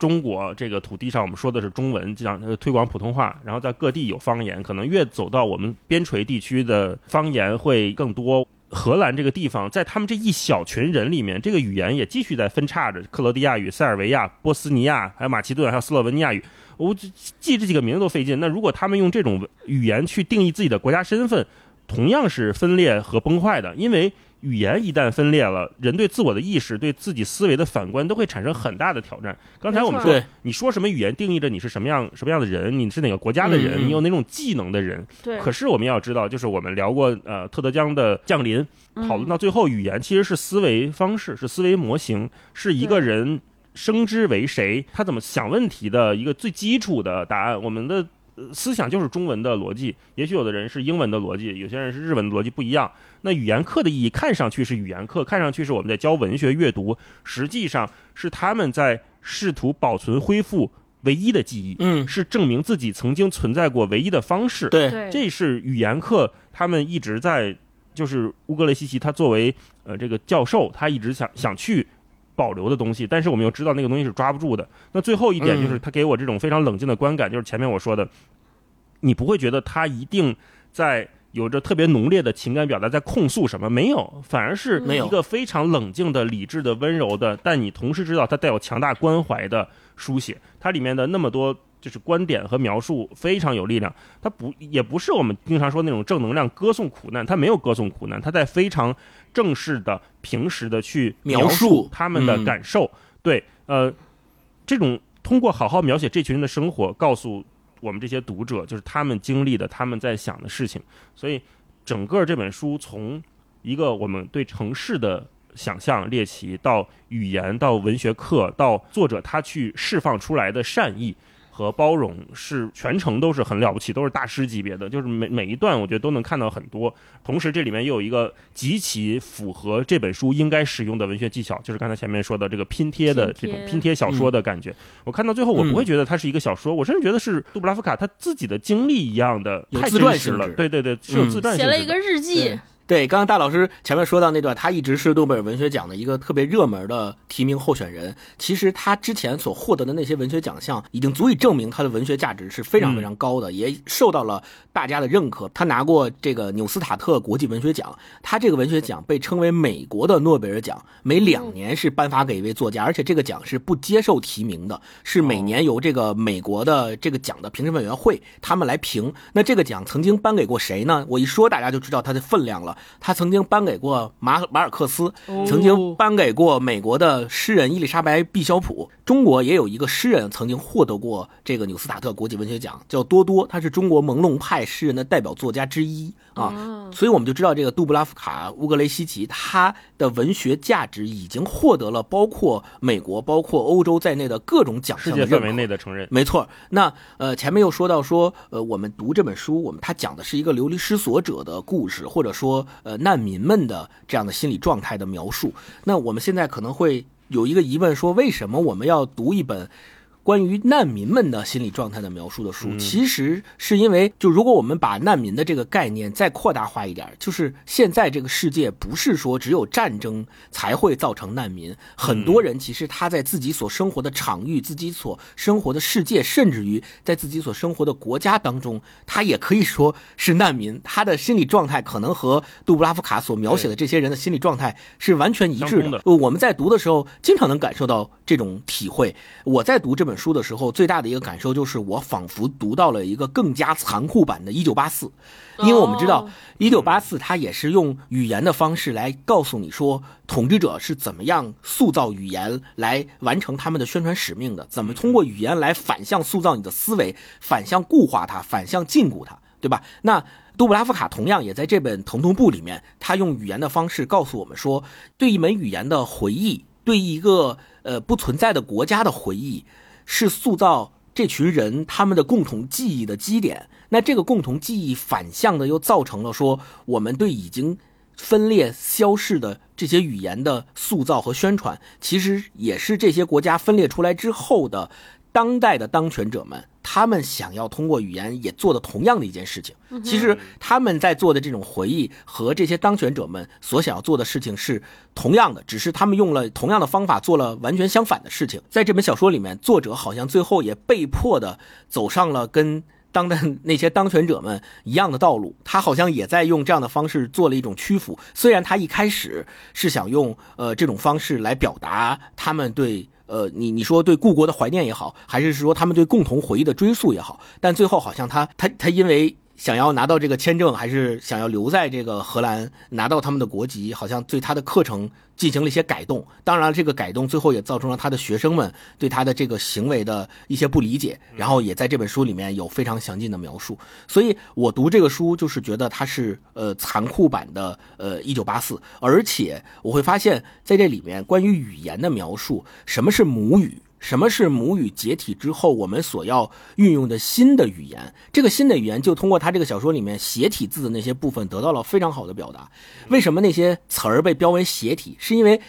Speaker 2: 中国这个土地上，我们说的是中文，讲呃推广普通话，然后在各地有方言，可能越走到我们边陲地区的方言会更多。荷兰这个地方，在他们这一小群人里面，这个语言也继续在分叉着，克罗地亚语、塞尔维亚、波斯尼亚，还有马其顿，还有斯洛文尼亚语，我记这几个名字都费劲。那如果他们用这种语言去定义自己的国家身份，同样是分裂和崩坏的，因为语言一旦分裂了，人对自我的意识、对自己思维的反观都会产生很大的挑战。刚才我们说，你说什么语言定义着你是什么样什么样的人，你是哪个国家的人，你有哪种技能的人。
Speaker 1: 对，
Speaker 2: 可是我们要知道，就是我们聊过呃特德江的降临，讨论到最后，语言其实是思维方式，是思维模型，是一个人生之为谁，他怎么想问题的一个最基础的答案。我们的呃思想就是中文的逻辑，也许有的人是英文的逻辑，有些人是日文的逻辑不一样。那语言课的意义看上去是语言课，看上去是我们在教文学阅读，实际上是他们在试图保存恢复唯一的记忆，
Speaker 3: 嗯，
Speaker 2: 是证明自己曾经存在过唯一的方式。
Speaker 3: 对，
Speaker 1: 对，
Speaker 2: 这是语言课他们一直在，就是乌格雷西奇他作为呃这个教授，他一直想想去保留的东西，但是我们又知道那个东西是抓不住的。那最后一点就是
Speaker 3: 嗯
Speaker 2: 他给我这种非常冷静的观感，就是前面我说的，你不会觉得他一定在。有着特别浓烈的情感表达，在控诉什么？没有，反而是
Speaker 3: 没有
Speaker 2: 一个非常冷静的、理智的、温柔的，但你同时知道它带有强大关怀的书写。它里面的那么多就是观点和描述非常有力量。它不也不是我们经常说那种正能量歌颂苦难，它没有歌颂苦难，它在非常正式的、平时的去
Speaker 3: 描述
Speaker 2: 述他们的
Speaker 3: 嗯
Speaker 2: 感受。对，呃，这种通过好好描写这群人的生活，告诉我们这些读者，就是他们经历的、他们在想的事情。所以，整个这本书从一个我们对城市的想象猎奇，到语言，到文学课，到作者他去释放出来的善意和包容，是全程都是很了不起，都是大师级别的。就是每每一段，我觉得都能看到很多。同时，这里面又有一个极其符合这本书应该使用的文学技巧，就是刚才前面说的这个拼贴的这种拼贴小说的感觉。我看到最后，我不会觉得它是一个小说，我甚至觉得是杜布拉夫卡他自己的经历一样的，太
Speaker 3: 有自传
Speaker 2: 真实了。对对对，是有自传。
Speaker 1: 写了一个日记
Speaker 3: 对，刚刚大老师前面说到那段，他一直是诺贝尔文学奖的一个特别热门的提名候选人。其实他之前所获得的那些文学奖项，已经足以证明他的文学价值是非常非常高的，也受到了大家的认可。他拿过这个纽斯塔特国际文学奖，他这个文学奖被称为美国的诺贝尔奖，每两年是颁发给一位作家，而且这个奖是不接受提名的，是每年由这个美国的这个奖的评审委员会他们来评。那这个奖曾经颁给过谁呢？我一说大家就知道它的分量了。他曾经颁给过马马尔克斯，
Speaker 1: 哦
Speaker 3: 曾经颁给过美国的诗人伊丽莎白·毕肖普。中国也有一个诗人曾经获得过这个纽斯塔特国际文学奖，叫多多，他是中国朦胧派诗人的代表作家之一啊。
Speaker 1: 哦
Speaker 3: 所以我们就知道，这个杜布拉夫卡乌格雷西奇他的文学价值已经获得了包括美国、包括欧洲在内的各种奖项的
Speaker 2: 范围内的承认。
Speaker 3: 没错，那呃前面又说到说，呃我们读这本书，我们他讲的是一个流离失所者的故事，或者说呃难民们的这样的心理状态的描述。那我们现在可能会有一个疑问，说为什么我们要读一本？关于难民们的心理状态的描述的书，其实是因为，就如果我们把难民的这个概念再扩大化一点，就是现在这个世界不是说只有战争才会造成难民，很多人其实他在自己所生活的场域、自己所生活的世界，甚至于在自己所生活的国家当中，他也可以说是难民，他的心理状态可能和杜布拉夫卡所描写的这些人的心理状态是完全一致
Speaker 2: 的
Speaker 3: 呃我们在读的时候，经常能感受到这种体会。我在读这本。本书的时候，最大的一个感受就是，我仿佛读到了一个更加残酷版的《一九八四》，因为我们知道，《一九八四》它也是用语言的方式来告诉你说，统治者是怎么样塑造语言来完成他们的宣传使命的，怎么通过语言来反向塑造你的思维，反向固化它，反向禁锢它，对吧？那杜布拉夫卡同样也在这本《疼痛部》里面，他用语言的方式告诉我们说，对一门语言的回忆，对一个呃不存在的国家的回忆，是塑造这群人他们的共同记忆的基点。那这个共同记忆反向的又造成了说，我们对已经分裂消逝的这些语言的塑造和宣传，其实也是这些国家分裂出来之后的当代的当权者们，他们想要通过语言也做的同样的一件事情。其实他们在做的这种回忆和这些当权者们所想要做的事情是同样的，只是他们用了同样的方法做了完全相反的事情。在这本小说里面，作者好像最后也被迫的走上了跟。当代那些当权者们一样的道路，他好像也在用这样的方式做了一种屈服。虽然他一开始是想用呃这种方式来表达他们对呃你你说对故国的怀念也好，还是说他们对共同回忆的追溯也好，但最后好像他他他因为想要拿到这个签证，还是想要留在这个荷兰拿到他们的国籍，好像对他的课程进行了一些改动。当然，这个改动最后也造成了他的学生们对他的这个行为的一些不理解，然后也在这本书里面有非常详尽的描述。所以我读这个书就是觉得它是呃残酷版的呃一九八四，而且我会发现在这里面关于语言的描述，什么是母语。什么是母语解体之后我们所要运用的新的语言？这个新的语言就通过他这个小说里面斜体字的那些部分得到了非常好的表达。为什么那些词儿被标为斜体？是因为。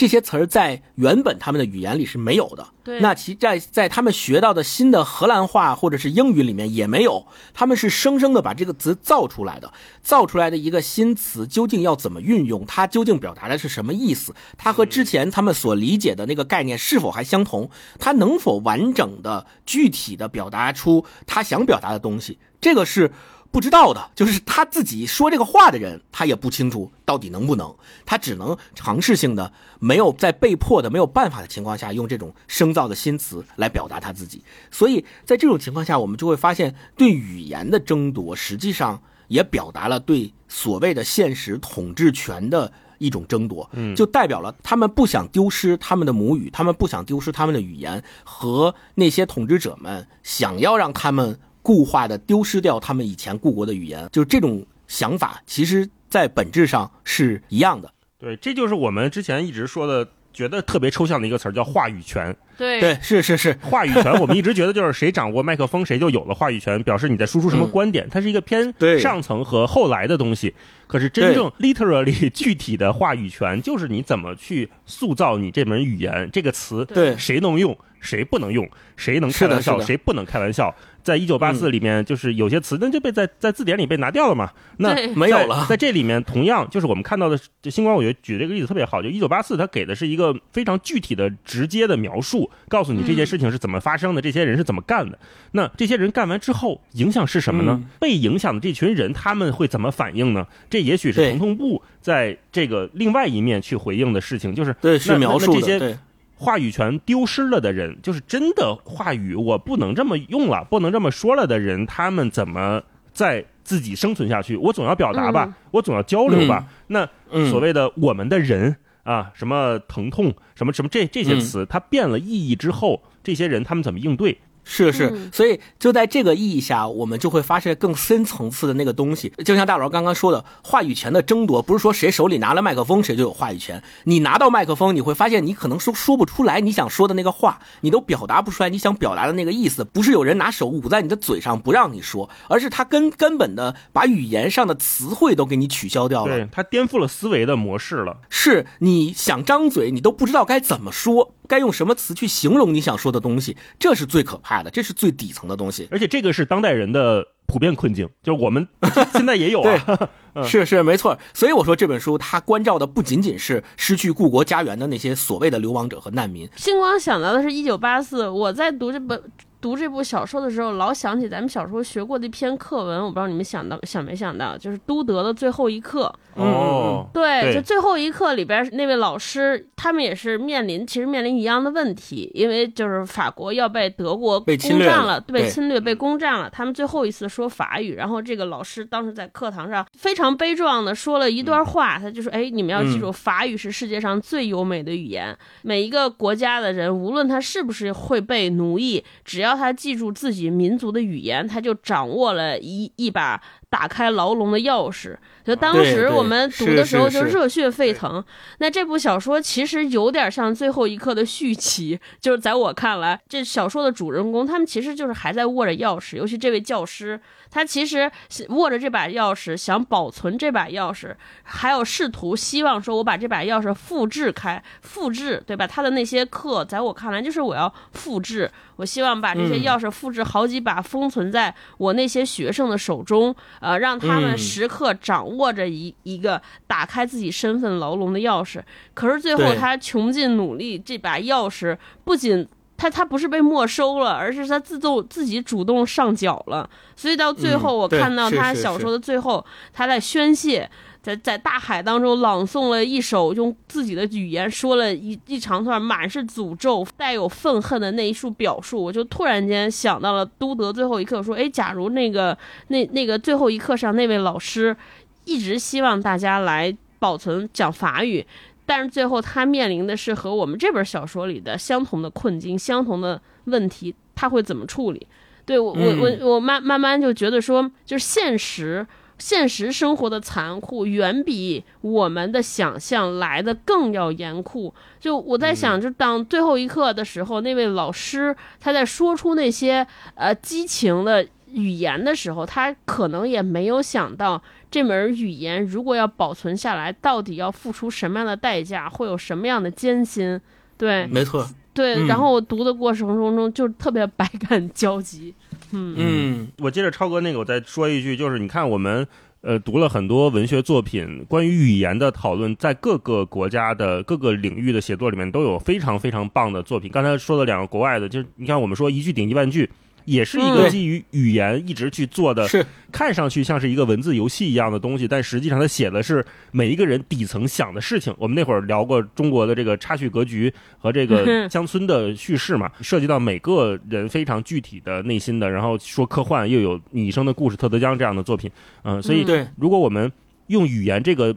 Speaker 3: 这些词儿在原本他们的语言里是没有的，
Speaker 1: 对。
Speaker 3: 那其在在他们学到的新的荷兰话或者是英语里面也没有，他们是生生的把这个词造出来的，造出来的一个新词究竟要怎么运用？它究竟表达的是什么意思？它和之前他们所理解的那个概念是否还相同？它能否完整的、具体的表达出他想表达的东西？这个是。不知道的，就是他自己说这个话的人，他也不清楚到底能不能，他只能尝试性的，没有在被迫的、没有办法的情况下，用这种生造的新词来表达他自己。所以在这种情况下，我们就会发现，对语言的争夺，实际上也表达了对所谓的现实统治权的一种争夺。
Speaker 2: 嗯，
Speaker 3: 就代表了他们不想丢失他们的母语，他们不想丢失他们的语言，和那些统治者们想要让他们。固化的丢失掉他们以前故国的语言，就是这种想法，其实在本质上是一样的。
Speaker 2: 对，这就是我们之前一直说的，觉得特别抽象的一个词儿，叫话语权。
Speaker 1: 对
Speaker 3: 对，是是是，
Speaker 2: 话语权，我们一直觉得就是谁掌握麦克风，谁就有了话语权，表示你在输出什么观点，它是一个偏上层和后来的东西。可是真正 literally 具体的话语权，就是你怎么去塑造你这门语言，这个词，
Speaker 3: 对，
Speaker 2: 谁能用，谁不能用，谁能开玩笑，谁不能开玩笑。在一九八四里面，就是有些词那就被在在字典里被拿掉了嘛，那
Speaker 3: 没有了。
Speaker 2: 在这里面，同样就是我们看到的，就星光，我觉得举这个例子特别好。就一九八四，它给的是一个非常具体的、直接的描述，告诉你这件事情是怎么发生的，这些人是怎么干的。那这些人干完之后，影响是什么呢？被影响的这群人他们会怎么反应呢？这也许是疼痛部在这个另外一面去回应的事情，就是
Speaker 3: 对是描述
Speaker 2: 这些。话语权丢失了的人，就是真的话语我不能这么用了，不能这么说了的人，他们怎么在自己生存下去？我总要表达吧，我总要交流吧。那所谓的我们的人啊，什么疼痛，什么什么这这些词，它变了意义之后，这些人他们怎么应对？
Speaker 3: 是是，所以就在这个意义下，我们就会发现更深层次的那个东西。就像大佬刚刚说的，话语权的争夺，不是说谁手里拿了麦克风谁就有话语权。你拿到麦克风，你会发现你可能说说不出来你想说的那个话，你都表达不出来你想表达的那个意思。不是有人拿手捂在你的嘴上不让你说，而是他根根本的把语言上的词汇都给你取消掉了。
Speaker 2: 对他颠覆了思维的模式了。
Speaker 3: 是你想张嘴，你都不知道该怎么说。该用什么词去形容你想说的东西？这是最可怕的，这是最底层的东西。
Speaker 2: 而且这个是当代人的普遍困境，就是我们 现在也有
Speaker 3: 啊。是是没错。所以我说这本书它关照的不仅仅是失去故国家园的那些所谓的流亡者和难民。
Speaker 1: 星光想到的是一九八四，我在读这本读这部小说的时候，老想起咱们小时候学过的一篇课文，我不知道你们想到想没想到，就是都德的最后一课。
Speaker 2: 哦，
Speaker 1: 对，
Speaker 2: 对
Speaker 1: 就最后一课里边那位老师，他们也是面临其实面临一样的问题，因为就是法国要被德国攻占了，被
Speaker 3: 对
Speaker 1: 侵略被攻占了，他们最后一次说法语，然后这个老师当时在课堂上非常悲壮的说了一段话，他就说：“哎，你们要记住，法语是世界上最优美的语言，每一个国家的人，无论他是不是会被奴役，只要他记住自己民族的语言，他就掌握了一一把打开牢笼的钥匙。就当时我们读的时候就热血沸腾。那这部小说其实有点像最后一刻的续集，就是在我看来，这小说的主人公他们其实就是还在握着钥匙，尤其这位教师，他其实握着这把钥匙，想保存这把钥匙，还有试图希望说我把这把钥匙复制开，复制对吧？他的那些课，在我看来就是我要复制，我希望把这些
Speaker 3: 嗯
Speaker 1: 钥匙复制好几把，封存在我那些学生的手中，呃，让他们
Speaker 3: 嗯
Speaker 1: 时刻掌握着一一个打开自己身份牢笼的钥匙。可是最后他穷尽努力，这把钥匙不仅他他不是被没收了，而是他自动自己主动上缴了。所以到最后，我看到他小说的最后，他在宣泄。在在大海当中朗诵了一首，用自己的语言说了一一长段满是诅咒、带有愤恨的那一束表述，我就突然间想到了都德最后一刻说：“哎，假如那个那那个最后一课上那位老师一直希望大家来保存讲法语，但是最后他面临的是和我们这本小说里的相同的困境、相同的问题，他会怎么处理？对我，我我我慢慢慢就觉得说，就是现实。现实生活的残酷远比我们的想象来的更要严酷。就我在想，就当最后一刻的时候，那位老师他在说出那些呃激情的语言的时候，他可能也没有想到这门语言如果要保存下来，到底要付出什么样的代价，会有什么样的艰辛。对
Speaker 3: 没错，
Speaker 1: 对，
Speaker 3: 嗯
Speaker 1: 然后我读的过程中中就特别百感交集。嗯
Speaker 3: 嗯
Speaker 2: 我接着超哥那个，我再说一句，就是你看我们呃读了很多文学作品，关于语言的讨论，在各个国家的各个领域的写作里面都有非常非常棒的作品。刚才说的两个国外的，就是你看我们说一句顶一万句。也是一
Speaker 1: 嗯。
Speaker 2: 个基于语言一直去做的，
Speaker 3: 是。
Speaker 2: 看上去像是一个文字游戏一样的东西，但实际上它写的是每一个人底层想的事情。我们那会儿聊过中国的这个插叙格局和这个
Speaker 1: 嗯
Speaker 2: 乡村的叙事嘛，涉及到每个人非常具体的内心的，然后说科幻又有拟声的故事，特德·江这样的作品，嗯，所以如果我们用语言这个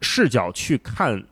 Speaker 2: 视角去看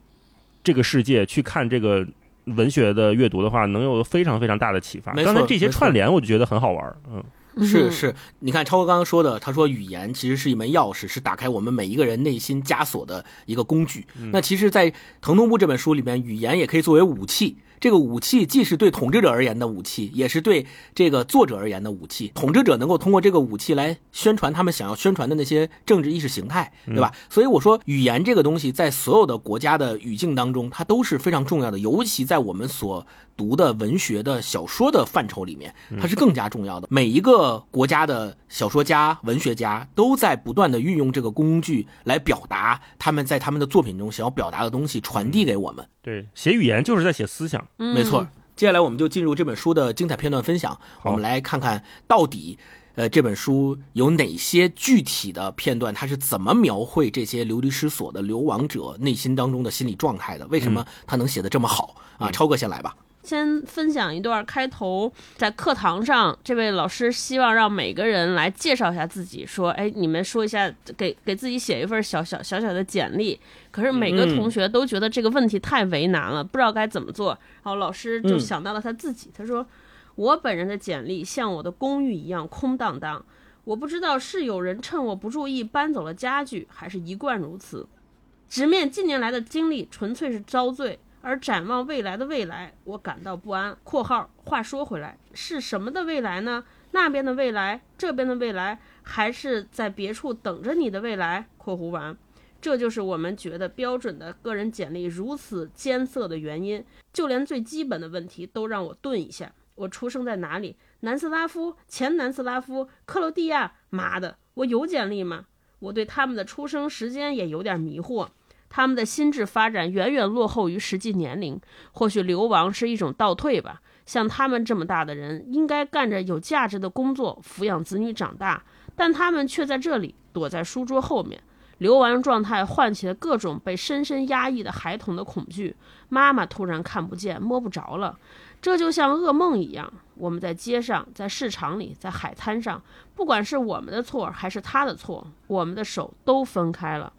Speaker 2: 这个世界，去看这个文学的阅读的话，能有非常非常大的启发。刚才这些串联，我就觉得很好玩儿，嗯。
Speaker 3: 是是，你看超哥刚刚说的，他说语言其实是一门钥匙，是打开我们每一个人内心枷锁的一个工具。那其实，在《腾东部》这本书里面，语言也可以作为武器。这个武器既是对统治者而言的武器，也是对这个作者而言的武器。统治者能够通过这个武器来宣传他们想要宣传的那些政治意识形态，对吧？所以我说，语言这个东西在所有的国家的语境当中，它都是非常重要的，尤其在我们所读的文学的小说的范畴里面，它是更加重要的。每一个国家的小说家、文学家都在不断的运用这个工具来表达他们在他们的作品中想要表达的东西，传递给我们。
Speaker 2: 对，写语言就是在写思想。
Speaker 1: 嗯
Speaker 3: 没错。接下来我们就进入这本书的精彩片段分享，我们来看看到底。呃，这本书有哪些具体的片段？它是怎么描绘这些流离失所的流亡者内心当中的心理状态的？为什么他能写得这么好啊？超哥先来吧。
Speaker 1: 先分享一段开头，在课堂上，这位老师希望让每个人来介绍一下自己，说：“哎，你们说一下，给给自己写一份小小小小的简历。”可是每个同学都觉得这个问题太为难了，不知道该怎么做。然后老师就想到了他自己，他说：“我本人的简历像我的公寓一样空荡荡，我不知道是有人趁我不注意搬走了家具，还是一贯如此。直面近年来的经历，纯粹是遭罪。”而展望未来的未来，我感到不安。（括号话说回来，是什么的未来呢？那边的未来，这边的未来，还是在别处等着你的未来？）（括弧完）这就是我们觉得标准的个人简历如此艰涩的原因。就连最基本的问题都让我顿一下：我出生在哪里？南斯拉夫、前南斯拉夫、克罗地亚？妈的，我有简历吗？我对他们的出生时间也有点迷惑。他们的心智发展远远落后于实际年龄，或许流亡是一种倒退吧。像他们这么大的人，应该干着有价值的工作，抚养子女长大，但他们却在这里躲在书桌后面。流亡状态唤起了各种被深深压抑的孩童的恐惧。妈妈突然看不见、摸不着了，这就像噩梦一样。我们在街上，在市场里，在海滩上，不管是我们的错还是他的错，我们的手都分开了。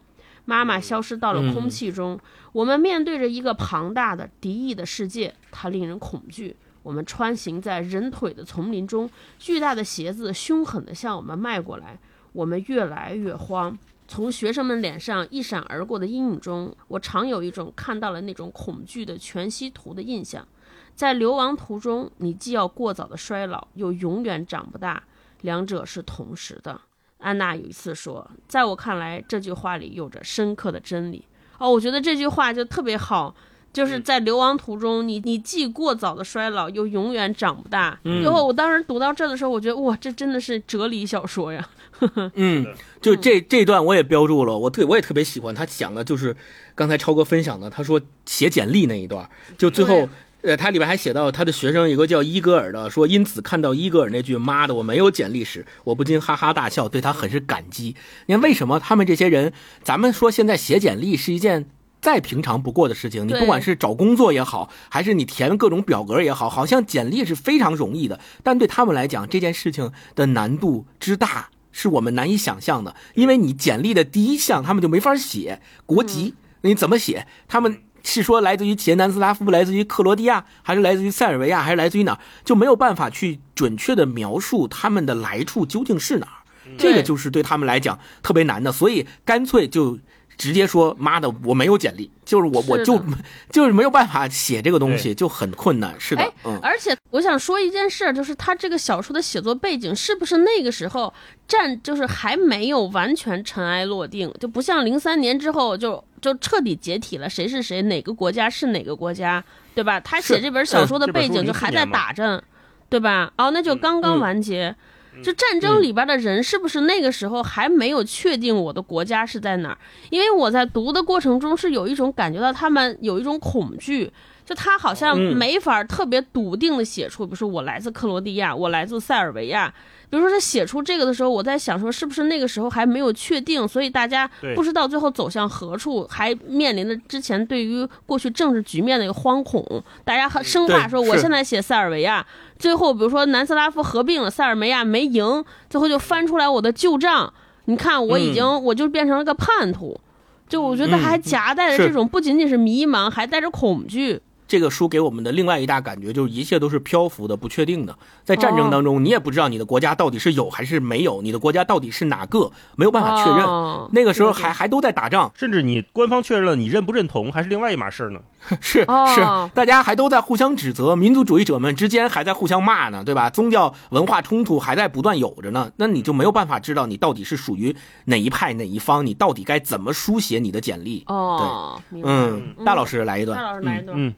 Speaker 1: 妈妈消失到了空气中，我们面对着一个庞大的敌意的世界，它令人恐惧。我们穿行在人腿的丛林中，巨大的鞋子凶狠地向我们迈过来，我们越来越慌。从学生们脸上一闪而过的阴影中，我常有一种看到了那种恐惧的全息图的印象。在流亡途中，你既要过早的衰老，又永远长不大，两者是同时的。安娜有一次说：“在我看来，这句话里有着深刻的真理。”哦，我觉得这句话就特别好，就是在流亡途中，你你既过早的衰老，又永远长不大。
Speaker 3: 嗯
Speaker 1: 最后，我当时读到这的时候，我觉得哇，这真的是哲理小说呀。
Speaker 3: 嗯，就这这段我也标注了，我特我也特别喜欢他讲的，就是刚才超哥分享的，他说写简历那一段，就最后。呃，他里边还写到他的学生有个叫伊戈尔的，说因此看到伊戈尔那句“妈的，我没有简历时，我不禁哈哈大笑，对他很是感激。”你看为什么他们这些人，咱们说现在写简历是一件再平常不过的事情，你不管是找工作也好，还是你填各种表格也好，好像简历是非常容易的，但对他们来讲，这件事情的难度之大。是我们难以想象的，因为你简历的第一项他们就没法写国籍，你怎么写？他们是说来自于前南斯拉夫，来自于克罗地亚，还是来自于塞尔维亚，还是来自于哪儿？就没有办法去准确的描述他们的来处究竟是哪儿。这个就是对他们来讲特别难的，所以干脆就直接说：“妈的，我没有简历，就是我
Speaker 1: 是
Speaker 3: 我就就是没有办法写这个东西，就很困难。”是的
Speaker 1: 哎，
Speaker 3: 嗯，
Speaker 1: 而且我想说一件事儿，就是他这个小说的写作背景是不是那个时候战就是还没有完全尘埃落定，就不像零三年之后就就彻底解体了，谁是谁，哪个国家是哪个国家，对吧？他写这本小说的背景就还在打仗，对吧？哦，那就刚刚
Speaker 3: 嗯
Speaker 1: 完结。就战争里边的人是不是那个时候还没有确定我的国家是在哪儿？因为我在读的过程中是有一种感觉到他们有一种恐惧，就他好像
Speaker 3: 嗯。
Speaker 1: 没法特别笃定的写出，比如说我来自克罗地亚，我来自塞尔维亚。比如说他写出这个的时候，我在想说，是不是那个时候还没有确定，所以大家不知道最后走向何处，还面临着之前对于过去政治局面的一个惶恐，大家很生怕说我现在写塞尔维亚，最后比如说南斯拉夫合并了，塞尔维亚没赢，最后就翻出来我的旧账，你看我已经、我就变成了个叛徒，就我觉得
Speaker 3: 嗯
Speaker 1: 还夹带着这种不仅仅是迷茫，还带着恐惧。
Speaker 3: 这个书给我们的另外一大感觉就是一切都是漂浮的、不确定的。在战争当中，你也不知道你的国家到底是有还是没有，你的国家到底是哪个，没有办法确认。
Speaker 1: 哦
Speaker 3: 那个时候还还都在打仗，
Speaker 2: 甚至你官方确认了你认不认同，还是另外一码事儿呢。
Speaker 3: 是
Speaker 1: 哦
Speaker 3: 是，大家还都在互相指责，民族主义者们之间还在互相骂呢，对吧？宗教文化冲突还在不断有着呢，那你就没有办法知道你到底是属于哪一派哪一方，你到底该怎么书写你的简历。
Speaker 1: 哦，
Speaker 3: 嗯，大老师来一
Speaker 1: 大
Speaker 3: 段。
Speaker 1: 老师来一段。
Speaker 2: 嗯，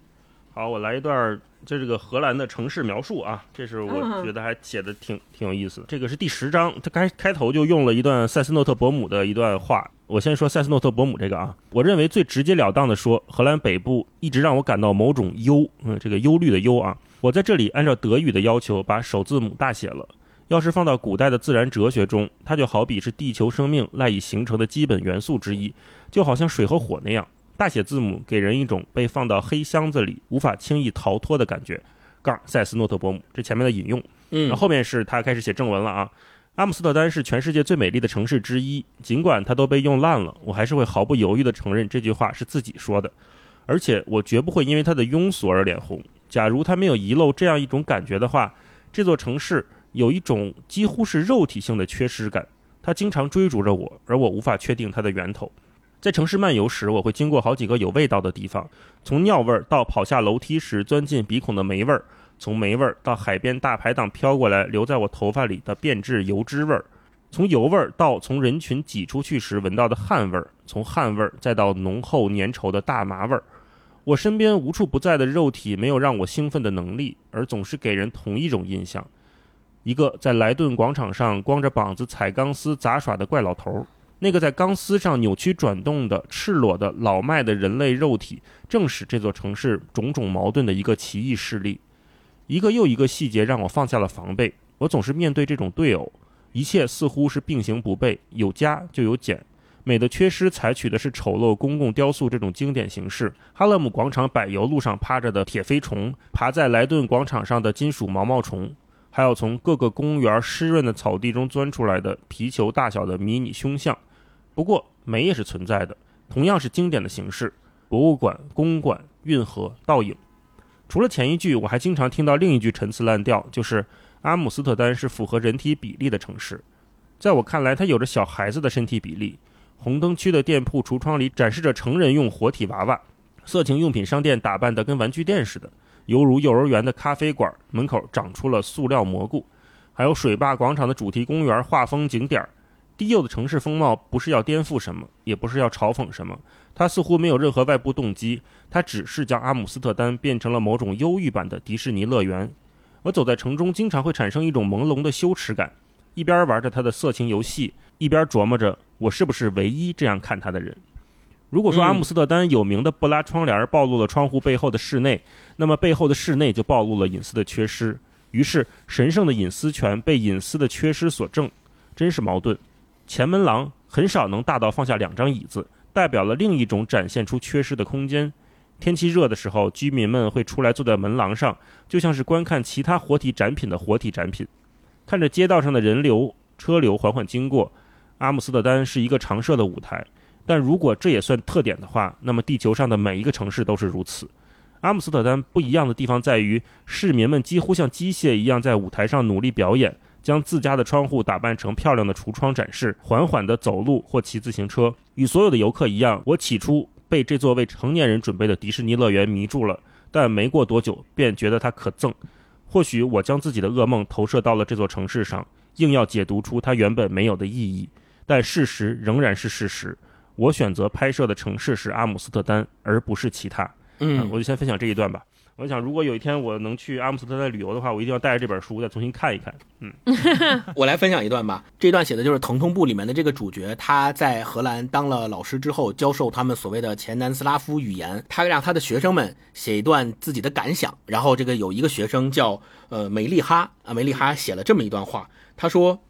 Speaker 2: 好，我来一段儿，这这个荷兰的城市描述啊，这是我
Speaker 1: 嗯
Speaker 2: 觉得还写的挺挺有意思的。这个是第十章，它开开头就用了一段塞斯诺特伯姆的一段话。我先说塞斯诺特伯姆这个啊，我认为最直截了当的说，荷兰北部一直让我感到某种忧，嗯，这个忧虑的忧啊。我在这里按照德语的要求把首字母大写了。要是放到古代的自然哲学中，它就好比是地球生命赖以形成的基本元素之一，就好像水和火那样。大写字母给人一种被放到黑箱子里无法轻易逃脱的感觉。杠塞斯诺特伯姆，这前面的引用，
Speaker 3: 嗯
Speaker 2: 然后后面是他开始写正文了啊。阿姆斯特丹是全世界最美丽的城市之一，尽管它都被用烂了，我还是会毫不犹豫地承认这句话是自己说的，而且我绝不会因为它的庸俗而脸红。假如它没有遗漏这样一种感觉的话，这座城市有一种几乎是肉体性的缺失感，它经常追逐着我，而我无法确定它的源头。在城市漫游时，我会经过好几个有味道的地方，从尿味儿到跑下楼梯时钻进鼻孔的霉味儿，从霉味儿到海边大排档飘过来留在我头发里的变质油脂味儿，从油味儿到从人群挤出去时闻到的汗味儿，从汗味儿再到浓厚粘稠的大麻味儿。我身边无处不在的肉体没有让我兴奋的能力，而总是给人同一种印象：一个在莱顿广场上光着膀子踩钢丝杂耍的怪老头儿。那个在钢丝上扭曲转动的赤裸的老迈的人类肉体，正是这座城市种种矛盾的一个奇异事例。一个又一个细节让我放下了防备。我总是面对这种对偶，一切似乎是并行不悖，有加就有减。美的缺失采取的是丑陋公共雕塑这种经典形式。哈勒姆广场柏油路上趴着的铁飞虫，爬在莱顿广场上的金属毛毛虫，还有从各个公园湿润的草地中钻出来的皮球大小的迷你胸像。不过美也是存在的，同样是经典的形式：博物馆、公馆、运河、倒影。除了前一句，我还经常听到另一句陈词滥调，就是阿姆斯特丹是符合人体比例的城市。在我看来，它有着小孩子的身体比例。红灯区的店铺橱窗里展示着成人用活体娃娃，色情用品商店打扮得跟玩具店似的，犹如幼儿园的咖啡馆门口长出了塑料蘑菇，还有水坝广场的主题公园画风景点儿。低幼的城市风貌不是要颠覆什么，也不是要嘲讽什么，它似乎没有任何外部动机，它只是将阿姆斯特丹变成了某种忧郁版的迪士尼乐园。我走在城中，经常会产生一种朦胧的羞耻感，一边玩着他的色情游戏，一边琢磨着。我是不是唯一这样看他的人？如果说阿姆斯特丹有名的布拉窗帘暴露了窗户背后的室内，那么背后的室内就暴露了隐私的缺失。于是，神圣的隐私权被隐私的缺失所证，真是矛盾。前门廊很少能大到放下两张椅子，代表了另一种展现出缺失的空间。天气热的时候，居民们会出来坐在门廊上，就像是观看其他活体展品的活体展品，看着街道上的人流车流缓缓经过。阿姆斯特丹是一个常设的舞台，但如果这也算特点的话，那么地球上的每一个城市都是如此。阿姆斯特丹不一样的地方在于，市民们几乎像机械一样在舞台上努力表演，将自家的窗户打扮成漂亮的橱窗展示，缓缓地走路或骑自行车。与所有的游客一样，我起初被这座为成年人准备的迪士尼乐园迷住了，但没过多久便觉得它可憎。或许我将自己的噩梦投射到了这座城市上，硬要解读出它原本没有的意义。但事实仍然是事实，我选择拍摄的城市是阿姆斯特丹，而不是其他。
Speaker 3: 嗯，
Speaker 2: 我就先分享这一段吧。我想，如果有一天我能去阿姆斯特丹旅游的话，我一定要带着这本书再重新看一看。嗯，
Speaker 3: 我来分享一段吧。这段写的就是《疼痛部》里面的这个主角，他在荷兰当了老师之后，教授他们所谓的前南斯拉夫语言。他让他的学生们写一段自己的感想。然后，这个有一个学生叫呃梅丽哈啊，梅丽哈写了这么一段话，他说。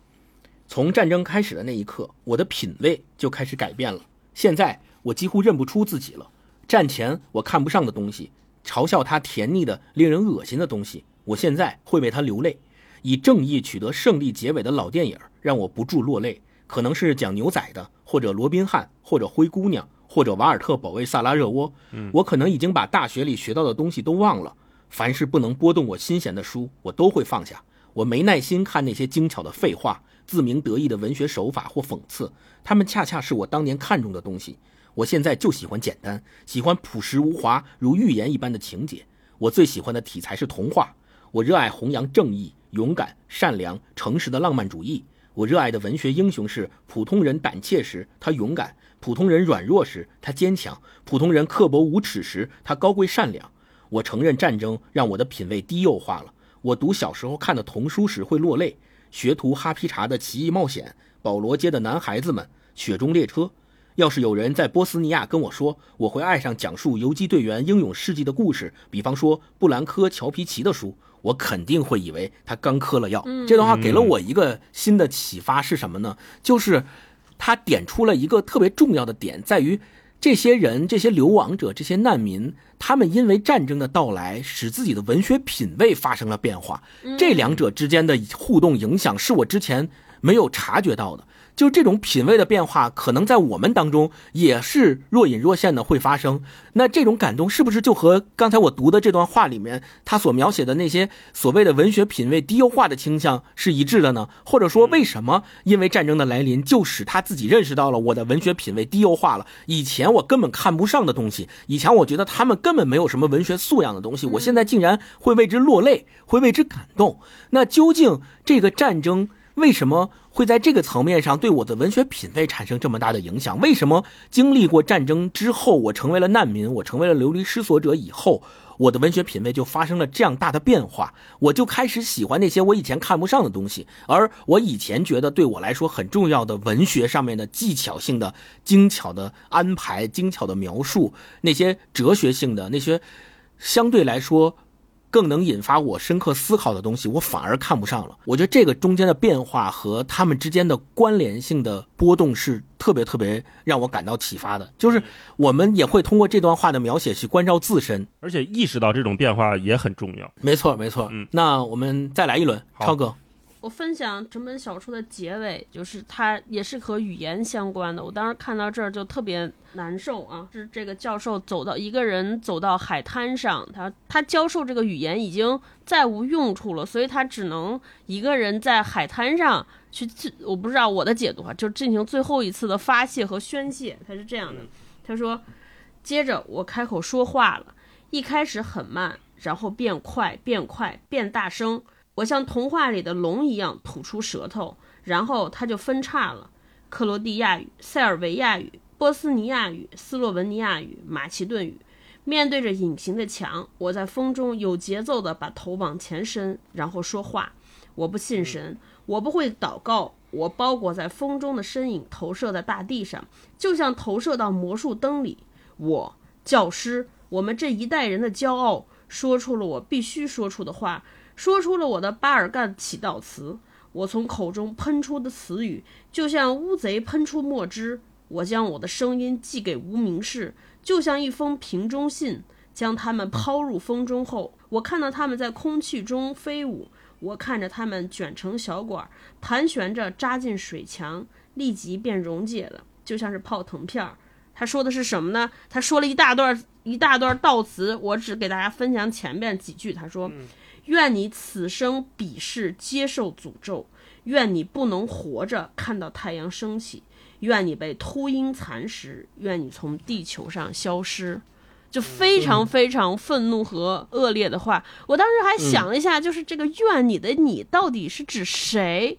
Speaker 3: 从战争开始的那一刻，我的品味就开始改变了。现在我几乎认不出自己了。战前我看不上的东西，嘲笑他甜腻的、令人恶心的东西，我现在会为他流泪。以正义取得胜利结尾的老电影让我不住落泪，可能是讲牛仔的，或者罗宾汉，或者灰姑娘，或者瓦尔特保卫萨拉热窝。我可能已经把大学里学到的东西都忘了。凡是不能拨动我心弦的书，我都会放下。我没耐心看那些精巧的废话。自鸣得意的文学手法或讽刺，他们恰恰是我当年看中的东西。我现在就喜欢简单，喜欢朴实无华，如寓言一般的情节。我最喜欢的题材是童话。我热爱弘扬正义、勇敢、善良、诚实的浪漫主义。我热爱的文学英雄是普通人胆怯时他勇敢，普通人软弱时他坚强，普通人刻薄无耻时他高贵善良。我承认战争让我的品味低幼化了。我读小时候看的童书时会落泪。学徒哈皮查的奇异冒险，保罗街的男孩子们，雪中列车。要是有人在波斯尼亚跟我说，我会爱上讲述游击队员英勇事迹的故事，比方说布兰科·乔皮奇的书，我肯定会以为他刚嗑了药。这段话给了我一个新的启发是什么呢？就是他点出了一个特别重要的点，在于。这些人，这些流亡者，这些难民，他们因为战争的到来，使自己的文学品味发生了变化。这两者之间的互动影响，是我之前没有察觉到的。就这种品味的变化，可能在我们当中也是若隐若现的会发生。那这种感动是不是就和刚才我读的这段话里面他所描写的那些所谓的文学品味低幼化的倾向是一致的呢？或者说，为什么因为战争的来临，就使他自己认识到了我的文学品味低幼化了？以前我根本看不上的东西，以前我觉得他们根本没有什么文学素养的东西，我现在竟然会为之落泪，会为之感动。那究竟这个战争？为什么会在这个层面上对我的文学品味产生这么大的影响？为什么经历过战争之后，我成为了难民，我成为了流离失所者以后，我的文学品味就发生了这样大的变化？我就开始喜欢那些我以前看不上的东西，而我以前觉得对我来说很重要的文学上面的技巧性的、精巧的安排、精巧的描述，那些哲学性的、那些相对来说更能引发我深刻思考的东西，我反而看不上了。我觉得这个中间的变化和他们之间的关联性的波动是特别特别让我感到启发的。就是我们也会通过这段话的描写去关照自身，
Speaker 2: 而且意识到这种变化也很重要。
Speaker 3: 没错，没错。
Speaker 2: 嗯，
Speaker 3: 那我们再来一轮，超哥。
Speaker 1: 我分享整本小说的结尾，就是它也是和语言相关的。我当时看到这儿就特别难受啊！是这个教授走到一个人走到海滩上，他他教授这个语言已经再无用处了，所以他只能一个人在海滩上去自，我不知道我的解读啊，就进行最后一次的发泄和宣泄。他是这样的，他说，接着我开口说话了，一开始很慢，然后变快，变快，变大声。我像童话里的龙一样吐出舌头，然后它就分叉了。克罗地亚语、塞尔维亚语、波斯尼亚语、斯洛文尼亚语、马其顿语。面对着隐形的墙，我在风中有节奏地把头往前伸，然后说话。我不信神，我不会祷告。我包裹在风中的身影投射在大地上，就像投射到魔术灯里。我，教师，我们这一代人的骄傲，说出了我必须说出的话。说出了我的巴尔干祈祷词，我从口中喷出的词语，就像乌贼喷出墨汁。我将我的声音寄给无名氏，就像一封瓶中信，将它们抛入风中后，我看到它们在空气中飞舞，我看着它们卷成小管，盘旋着扎进水墙，立即便溶解了，就像是泡腾片儿。他说的是什么呢？他说了一大段一大段悼词，我只给大家分享前面几句。他说。愿你此生彼世接受诅咒，愿你不能活着看到太阳升起，愿你被秃鹰蚕食，愿你从地球上消失。就非常非常愤怒和恶劣的话。我当时还想了一下，就是这个“怨你的你”到底是指谁？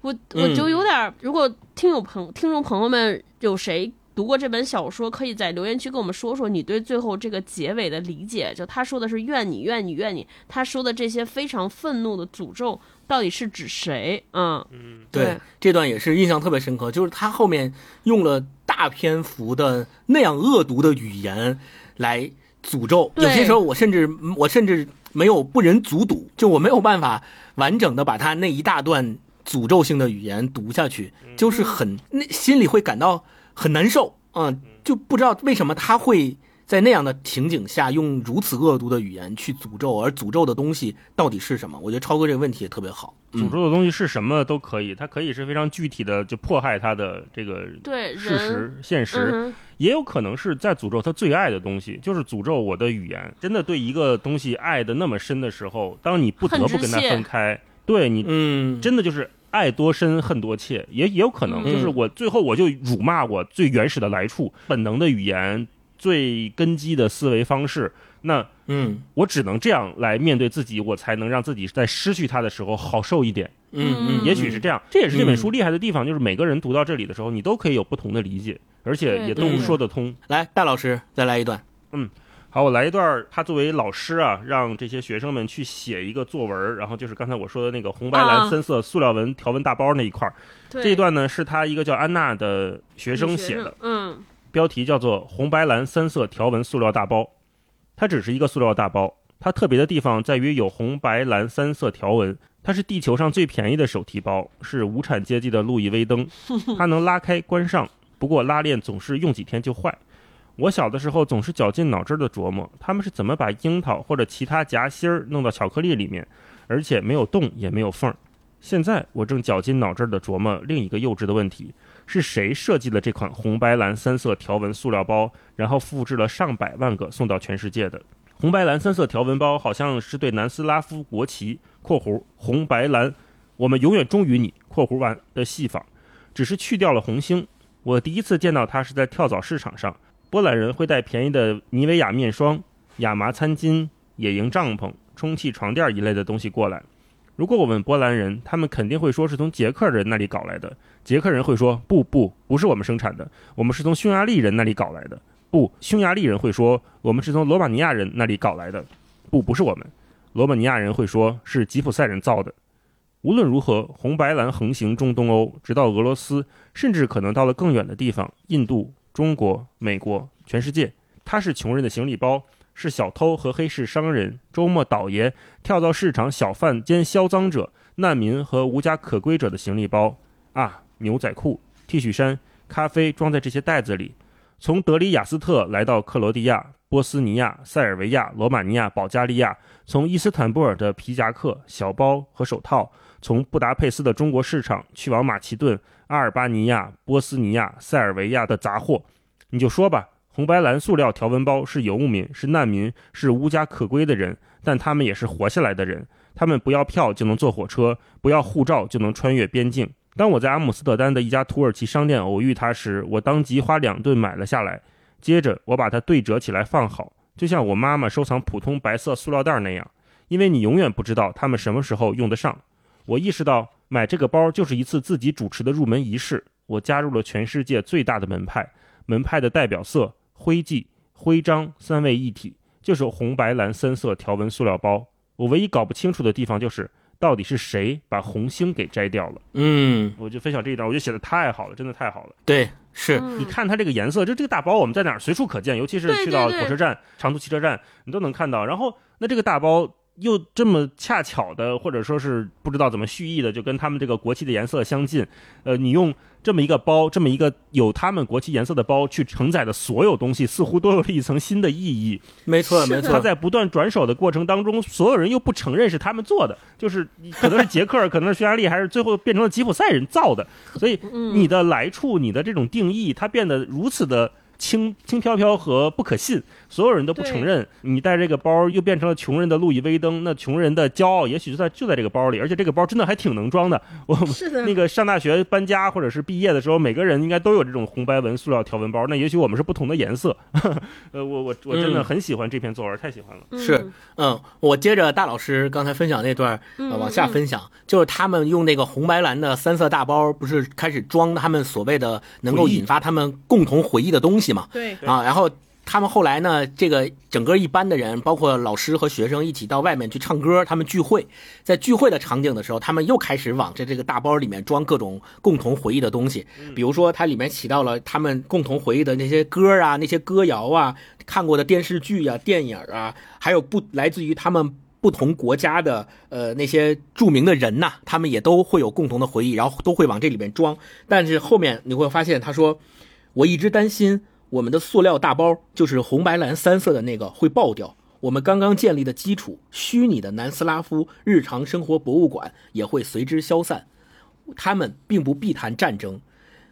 Speaker 1: 我我就有点，如果听友朋听众朋友们有谁。读过这本小说，可以在留言区跟我们说说你对最后这个结尾的理解。就他说的是“怨你，怨你，怨你”，他说的这些非常愤怒的诅咒到底是指谁？嗯
Speaker 3: 嗯，对，这段也是印象特别深刻，就是他后面用了大篇幅的那样恶毒的语言来诅咒。有些时候，我甚至我甚至没有不忍卒读，就我没有办法完整的把他那一大段诅咒性的语言读下去，就是很那心里会感到。很难受啊，就不知道为什么他会在那样的情景下用如此恶毒的语言去诅咒，而诅咒的东西到底是什么？我觉得超哥这个问题也特别好。
Speaker 2: 诅咒的东西是什么都可以，它可以是非常具体的，就迫害他的这个
Speaker 1: 对
Speaker 2: 事实现实，也有可能是在诅咒他最爱的东西，就是诅咒我的语言。真的对一个东西爱的那么深的时候，当你不得不跟他分开，对你，
Speaker 3: 嗯，
Speaker 2: 真的就是。爱多深，恨多切，也也有可能，就是我最后我就辱骂我最原始的来处，本能的语言，最根基的思维方式。那，
Speaker 3: 嗯，
Speaker 2: 我只能这样来面对自己，我才能让自己在失去他的时候好受一点。
Speaker 3: 嗯嗯，
Speaker 2: 也许是这样，这也是这本书厉害的地方，就是每个人读到这里的时候，你都可以有不同的理解，而且也都说得通。
Speaker 3: 来，戴老师再来一段。
Speaker 2: 嗯。好，我来一段。他作为老师啊，让这些学生们去写一个作文，然后就是刚才我说的那个红白蓝三色塑料纹条纹大包那一块儿。这一段呢，是他一个叫安娜的学生写的。
Speaker 1: 嗯。
Speaker 2: 标题叫做《红白蓝三色条纹塑料大包》。它只是一个塑料大包，它特别的地方在于有红白蓝三色条纹。它是地球上最便宜的手提包，是无产阶级的路易威登。它能拉开关上，不过拉链总是用几天就坏。我小的时候总是绞尽脑汁的琢磨，他们是怎么把樱桃或者其他夹心儿弄到巧克力里面，而且没有洞也没有缝。现在我正绞尽脑汁的琢磨另一个幼稚的问题：是谁设计了这款红白蓝三色条纹塑料包，然后复制了上百万个送到全世界的？红白蓝三色条纹包好像是对南斯拉夫国旗（括弧红白蓝，我们永远忠于你）（括弧完）的戏仿，只是去掉了红星。我第一次见到它是在跳蚤市场上。波兰人会带便宜的妮维雅面霜、亚麻餐巾、野营帐篷、充气床垫一类的东西过来。如果我问波兰人，他们肯定会说是从捷克人那里搞来的。捷克人会说：“不不，不是我们生产的，我们是从匈牙利人那里搞来的。”不，匈牙利人会说：“我们是从罗马尼亚人那里搞来的。”不，不是我们。罗马尼亚人会说：“是吉普赛人造的。”无论如何，红白蓝横行中东欧，直到俄罗斯，甚至可能到了更远的地方——印度。中国、美国、全世界，它是穷人的行李包，是小偷和黑市商人、周末倒爷、跳蚤市场小贩兼销赃者、难民和无家可归者的行李包。啊，牛仔裤、T 恤衫、咖啡装在这些袋子里，从德里亚斯特来到克罗地亚、波斯尼亚、塞尔维亚、罗马尼亚、保加利亚，从伊斯坦布尔的皮夹克、小包和手套，从布达佩斯的中国市场去往马其顿、阿尔巴尼亚、波斯尼亚、塞尔维亚的杂货，你就说吧。红白蓝塑料条纹包是游牧民，是难民，是无家可归的人，但他们也是活下来的人。他们不要票就能坐火车，不要护照就能穿越边境。当我在阿姆斯特丹的一家土耳其商店偶遇他时，我当即花两顿买了下来。接着我把它对折起来放好，就像我妈妈收藏普通白色塑料袋那样，因为你永远不知道他们什么时候用得上。我意识到买这个包就是一次自己主持的入门仪式。我加入了全世界最大的门派，门派的代表色。徽记、徽章三位一体，就是红白蓝三色条纹塑料包。我唯一搞不清楚的地方就是，到底是谁把红星给摘掉了？
Speaker 3: 嗯，
Speaker 2: 我就分享这一段，我觉得写的太好了，真的太好了。
Speaker 3: 对，是
Speaker 2: 你看它这个颜色，就这个大包，我们在哪儿随处可见，尤其是去到火车站、长途汽车站，你都能看到。然后，那这个大包。又这么恰巧的，或者说是不知道怎么蓄意的，就跟他们这个国旗的颜色相近。呃，你用这么一个包，这么一个有他们国旗颜色的包去承载的所有东西，似乎都有了一层新的意义。
Speaker 3: 没错，没错。
Speaker 2: 他在不断转手的过程当中，所有人又不承认是他们做的，就是可能是捷克，可能是匈牙利，还是最后变成了吉普赛人造的。所以你的来处，你的这种定义，它变得如此的。轻轻飘飘和不可信，所有人都不承认。你带这个包又变成了穷人的路易威登，那穷人的骄傲也许就在就在这个包里，而且这个包真的还挺能装的。我 那个上大学搬家或者是毕业的时候，每个人应该都有这种红白纹塑料条纹包。那也许我们是不同的颜色。呃，我我我真的很喜欢这篇作文，太喜欢了。
Speaker 3: 是，嗯，我接着大老师刚才分享那段往下分享，就是他们用那个红白蓝的三色大包，不是开始装他们所谓的能够引发他们共同回忆的东西。嘛，
Speaker 1: 对
Speaker 3: 啊，然后他们后来呢，这个整个一班的人，包括老师和学生一起到外面去唱歌，他们聚会，在聚会的场景的时候，他们又开始往这这个大包里面装各种共同回忆的东西，比如说它里面起到了他们共同回忆的那些歌啊，那些歌谣啊，看过的电视剧啊、电影啊，还有不来自于他们不同国家的呃那些著名的人呐，他们也都会有共同的回忆，然后都会往这里面装。但是后面你会发现，他说，我一直担心。我们的塑料大包就是红白蓝三色的那个会爆掉，我们刚刚建立的基础虚拟的南斯拉夫日常生活博物馆也会随之消散。他们并不避谈战争，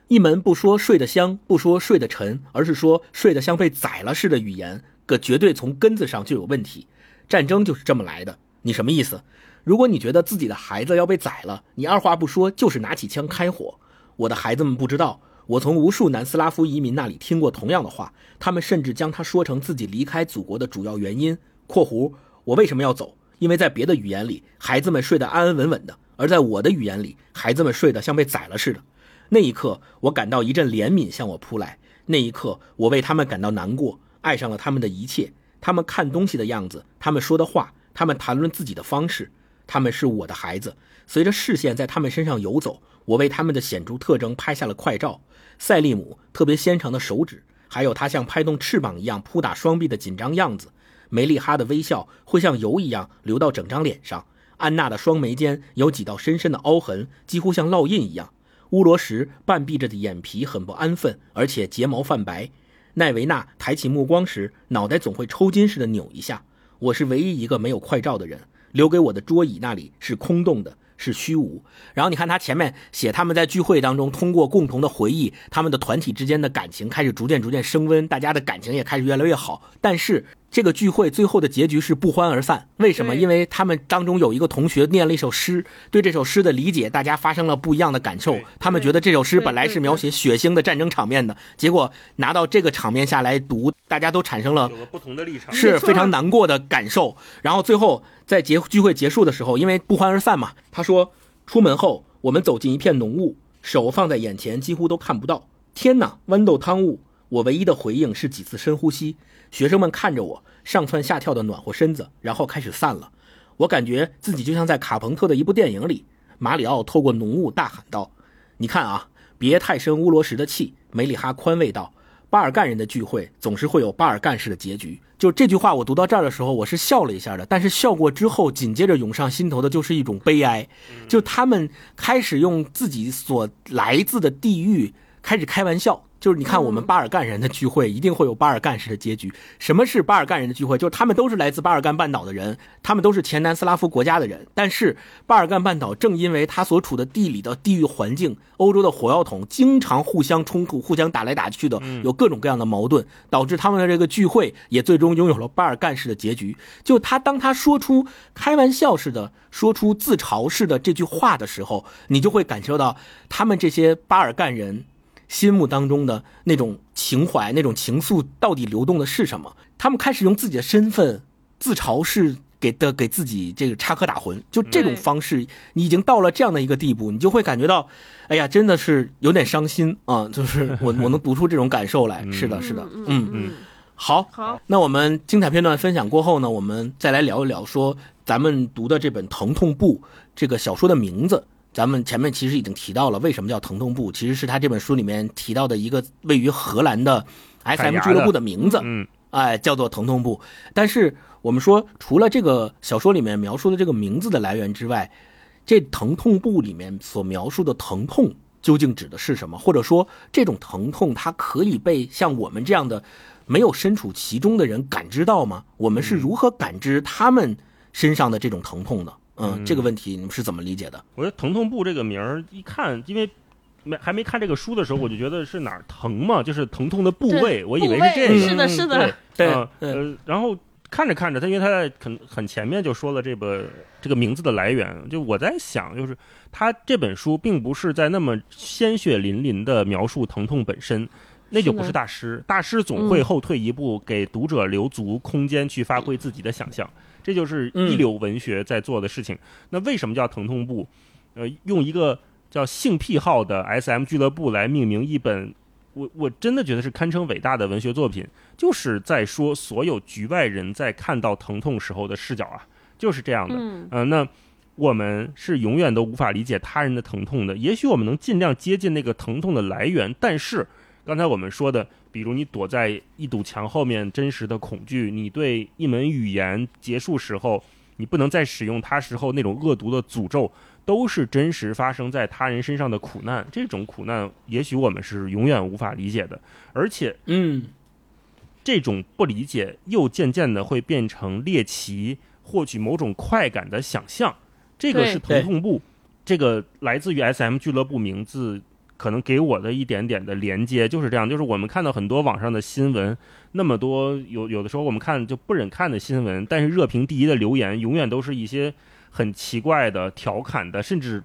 Speaker 3: 一门不说睡得香，不说睡得沉，而是说睡得像被宰了似的语言，可绝对从根子上就有问题。战争就是这么来的。你什么意思？如果你觉得自己的孩子要被宰了，你二话不说就是拿起枪开火。我的孩子们不知道。我从无数南斯拉夫移民那里听过同样的话，他们甚至将它说成自己离开祖国的主要原因。（括弧我为什么要走？因为在别的语言里，孩子们睡得安安稳稳的；而在我的语言里，孩子们睡得像被宰了似的。）那一刻，我感到一阵怜悯向我扑来。那一刻，我为他们感到难过，爱上了他们的一切：他们看东西的样子，他们说的话，他们谈论自己的方式。他们是我的孩子。随着视线在他们身上游走，我为他们的显著特征拍下了快照。赛利姆特别纤长的手指，还有他像拍动翅膀一样扑打双臂的紧张样子。梅丽哈的微笑会像油一样流到整张脸上。安娜的双眉间有几道深深的凹痕，几乎像烙印一样。乌罗什半闭着的眼皮很不安分，而且睫毛泛白。奈维娜抬起目光时，脑袋总会抽筋似的扭一下。我是唯一一个没有快照的人，留给我的桌椅那里是空洞的。是虚无。然后你看他前面写，他们在聚会当中通过共同的回忆，他们的团体之间的感情开始逐渐逐渐升温，大家的感情也开始越来越好。但是这个聚会最后的结局是不欢而散。为什么？因为他们当中有一个同学念了一首诗，对这首诗的理解，大家发生了不一样的感受。他们觉得这首诗本来是描写血腥的战争场面的，结果拿到这个场面下来读，大家都产生了
Speaker 2: 不同的立场，
Speaker 3: 是非常难过的感受。然后最后。在结聚会结束的时候，因为不欢而散嘛，他说：“出门后，我们走进一片浓雾，手放在眼前，几乎都看不到。天哪，豌豆汤雾！我唯一的回应是几次深呼吸。学生们看着我，上蹿下跳的暖和身子，然后开始散了。我感觉自己就像在卡朋特的一部电影里。马里奥透过浓雾大喊道：‘你看啊，别太生乌罗什的气。’梅里哈宽慰道：‘巴尔干人的聚会总是会有巴尔干式的结局。就这句话，我读到这儿的时候，我是笑了一下的。但是笑过之后，紧接着涌上心头的就是一种悲哀。就他们开始用自己所来自的地域开始开玩笑。就是你看，我们巴尔干人的聚会一定会有巴尔干式的结局。什么是巴尔干人的聚会？就是他们都是来自巴尔干半岛的人，他们都是前南斯拉夫国家的人。但是巴尔干半岛正因为它所处的地理的地域环境，欧洲的火药桶经常互相冲突、互相打来打去的，有各种各样的矛盾，导致他们的这个聚会也最终拥有了巴尔干式的结局。就他当他说出开玩笑似的、说出自嘲式的这句话的时候，你就会感受到他们这些巴尔干人。心目当中的那种情怀、那种情愫到底流动的是什么？他们开始用自己的身份自嘲是给的给自己这个插科打诨，就这种方式，你已经到了这样的一个地步，你就会感觉到，哎呀，真的是有点伤心啊！就是我我能读出这种感受来，是的，是的，嗯
Speaker 1: 嗯，
Speaker 3: 好，
Speaker 1: 好，
Speaker 3: 那我们精彩片段分享过后呢，我们再来聊一聊，说咱们读的这本《疼痛部》这个小说的名字。咱们前面其实已经提到了，为什么叫疼痛部，其实是他这本书里面提到的一个位于荷兰的 SM 俱乐部的名字，
Speaker 2: 嗯，
Speaker 3: 哎，叫做疼痛部。但是我们说，除了这个小说里面描述的这个名字的来源之外，这疼痛部里面所描述的疼痛究竟指的是什么？或者说，这种疼痛它可以被像我们这样的没有身处其中的人感知到吗？我们是如何感知他们身上的这种疼痛的？嗯，这个问题你们是怎么理解的？
Speaker 2: 我觉得“疼痛部”这个名儿一看，因为没还没看这个书的时候，我就觉得是哪儿疼嘛，就是疼痛的部位，我以为是这个。
Speaker 1: 是的，是的，
Speaker 3: 对，
Speaker 2: 呃，然后看着看着，他因为他在很很前面就说了这个这个名字的来源，就我在想，就是他这本书并不是在那么鲜血淋淋的描述疼痛本身，那就不是大师，大师总会后退一步，给读者留足空间去发挥自己的想象。这就是一流文学在做的事情。那为什么叫疼痛部？呃，用一个叫性癖好的 S.M 俱乐部来命名一本，我我真的觉得是堪称伟大的文学作品，就是在说所有局外人在看到疼痛时候的视角啊，就是这样的。嗯，那我们是永远都无法理解他人的疼痛的。也许我们能尽量接近那个疼痛的来源，但是刚才我们说的。比如你躲在一堵墙后面，真实的恐惧；你对一门语言结束时候，你不能再使用它时候那种恶毒的诅咒，都是真实发生在他人身上的苦难。这种苦难，也许我们是永远无法理解的。而且，
Speaker 3: 嗯，
Speaker 2: 这种不理解又渐渐的会变成猎奇、获取某种快感的想象。这个是疼痛部，这个来自于 S.M 俱乐部名字。可能给我的一点点的连接就是这样，就是我们看到很多网上的新闻，那么多有有的时候我们看就不忍看的新闻，但是热评第一的留言永远都是一些很奇怪的、调侃的，甚至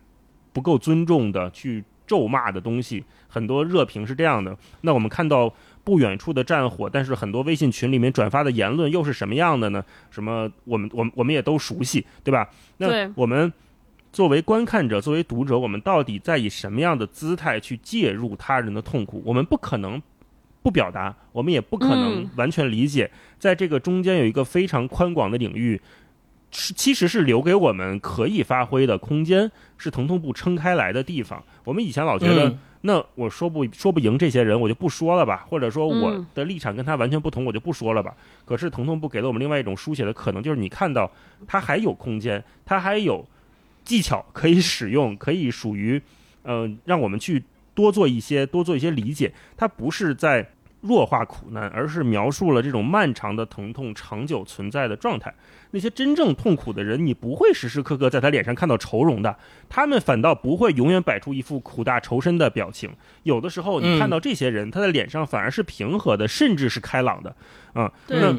Speaker 2: 不够尊重的去咒骂的东西。很多热评是这样的。那我们看到不远处的战火，但是很多微信群里面转发的言论又是什么样的呢？什么我们我们我们也都熟悉，对吧？那我们。作为观看者，作为读者，我们到底在以什么样的姿态去介入他人的痛苦？我们不可能不表达，我们也不可能完全理解。在这个中间有一个非常宽广的领域，是其实是留给我们可以发挥的空间，是疼痛不撑开来的地方。我们以前老觉得，那我说不说不赢这些人，我就不说了吧，或者说我的立场跟他完全不同，我就不说了吧。可是疼痛不给了我们另外一种书写的可能，就是你看到他还有空间，他还有。技巧可以使用，可以属于，呃，让我们去多做一些，多做一些理解。它不是在弱化苦难，而是描述了这种漫长的疼痛长久存在的状态。那些真正痛苦的人，你不会时时刻刻在他脸上看到愁容的，他们反倒不会永远摆出一副苦大仇深的表情。有的时候，你看到这些人，他的脸上反而是平和的，甚至是开朗的。嗯，那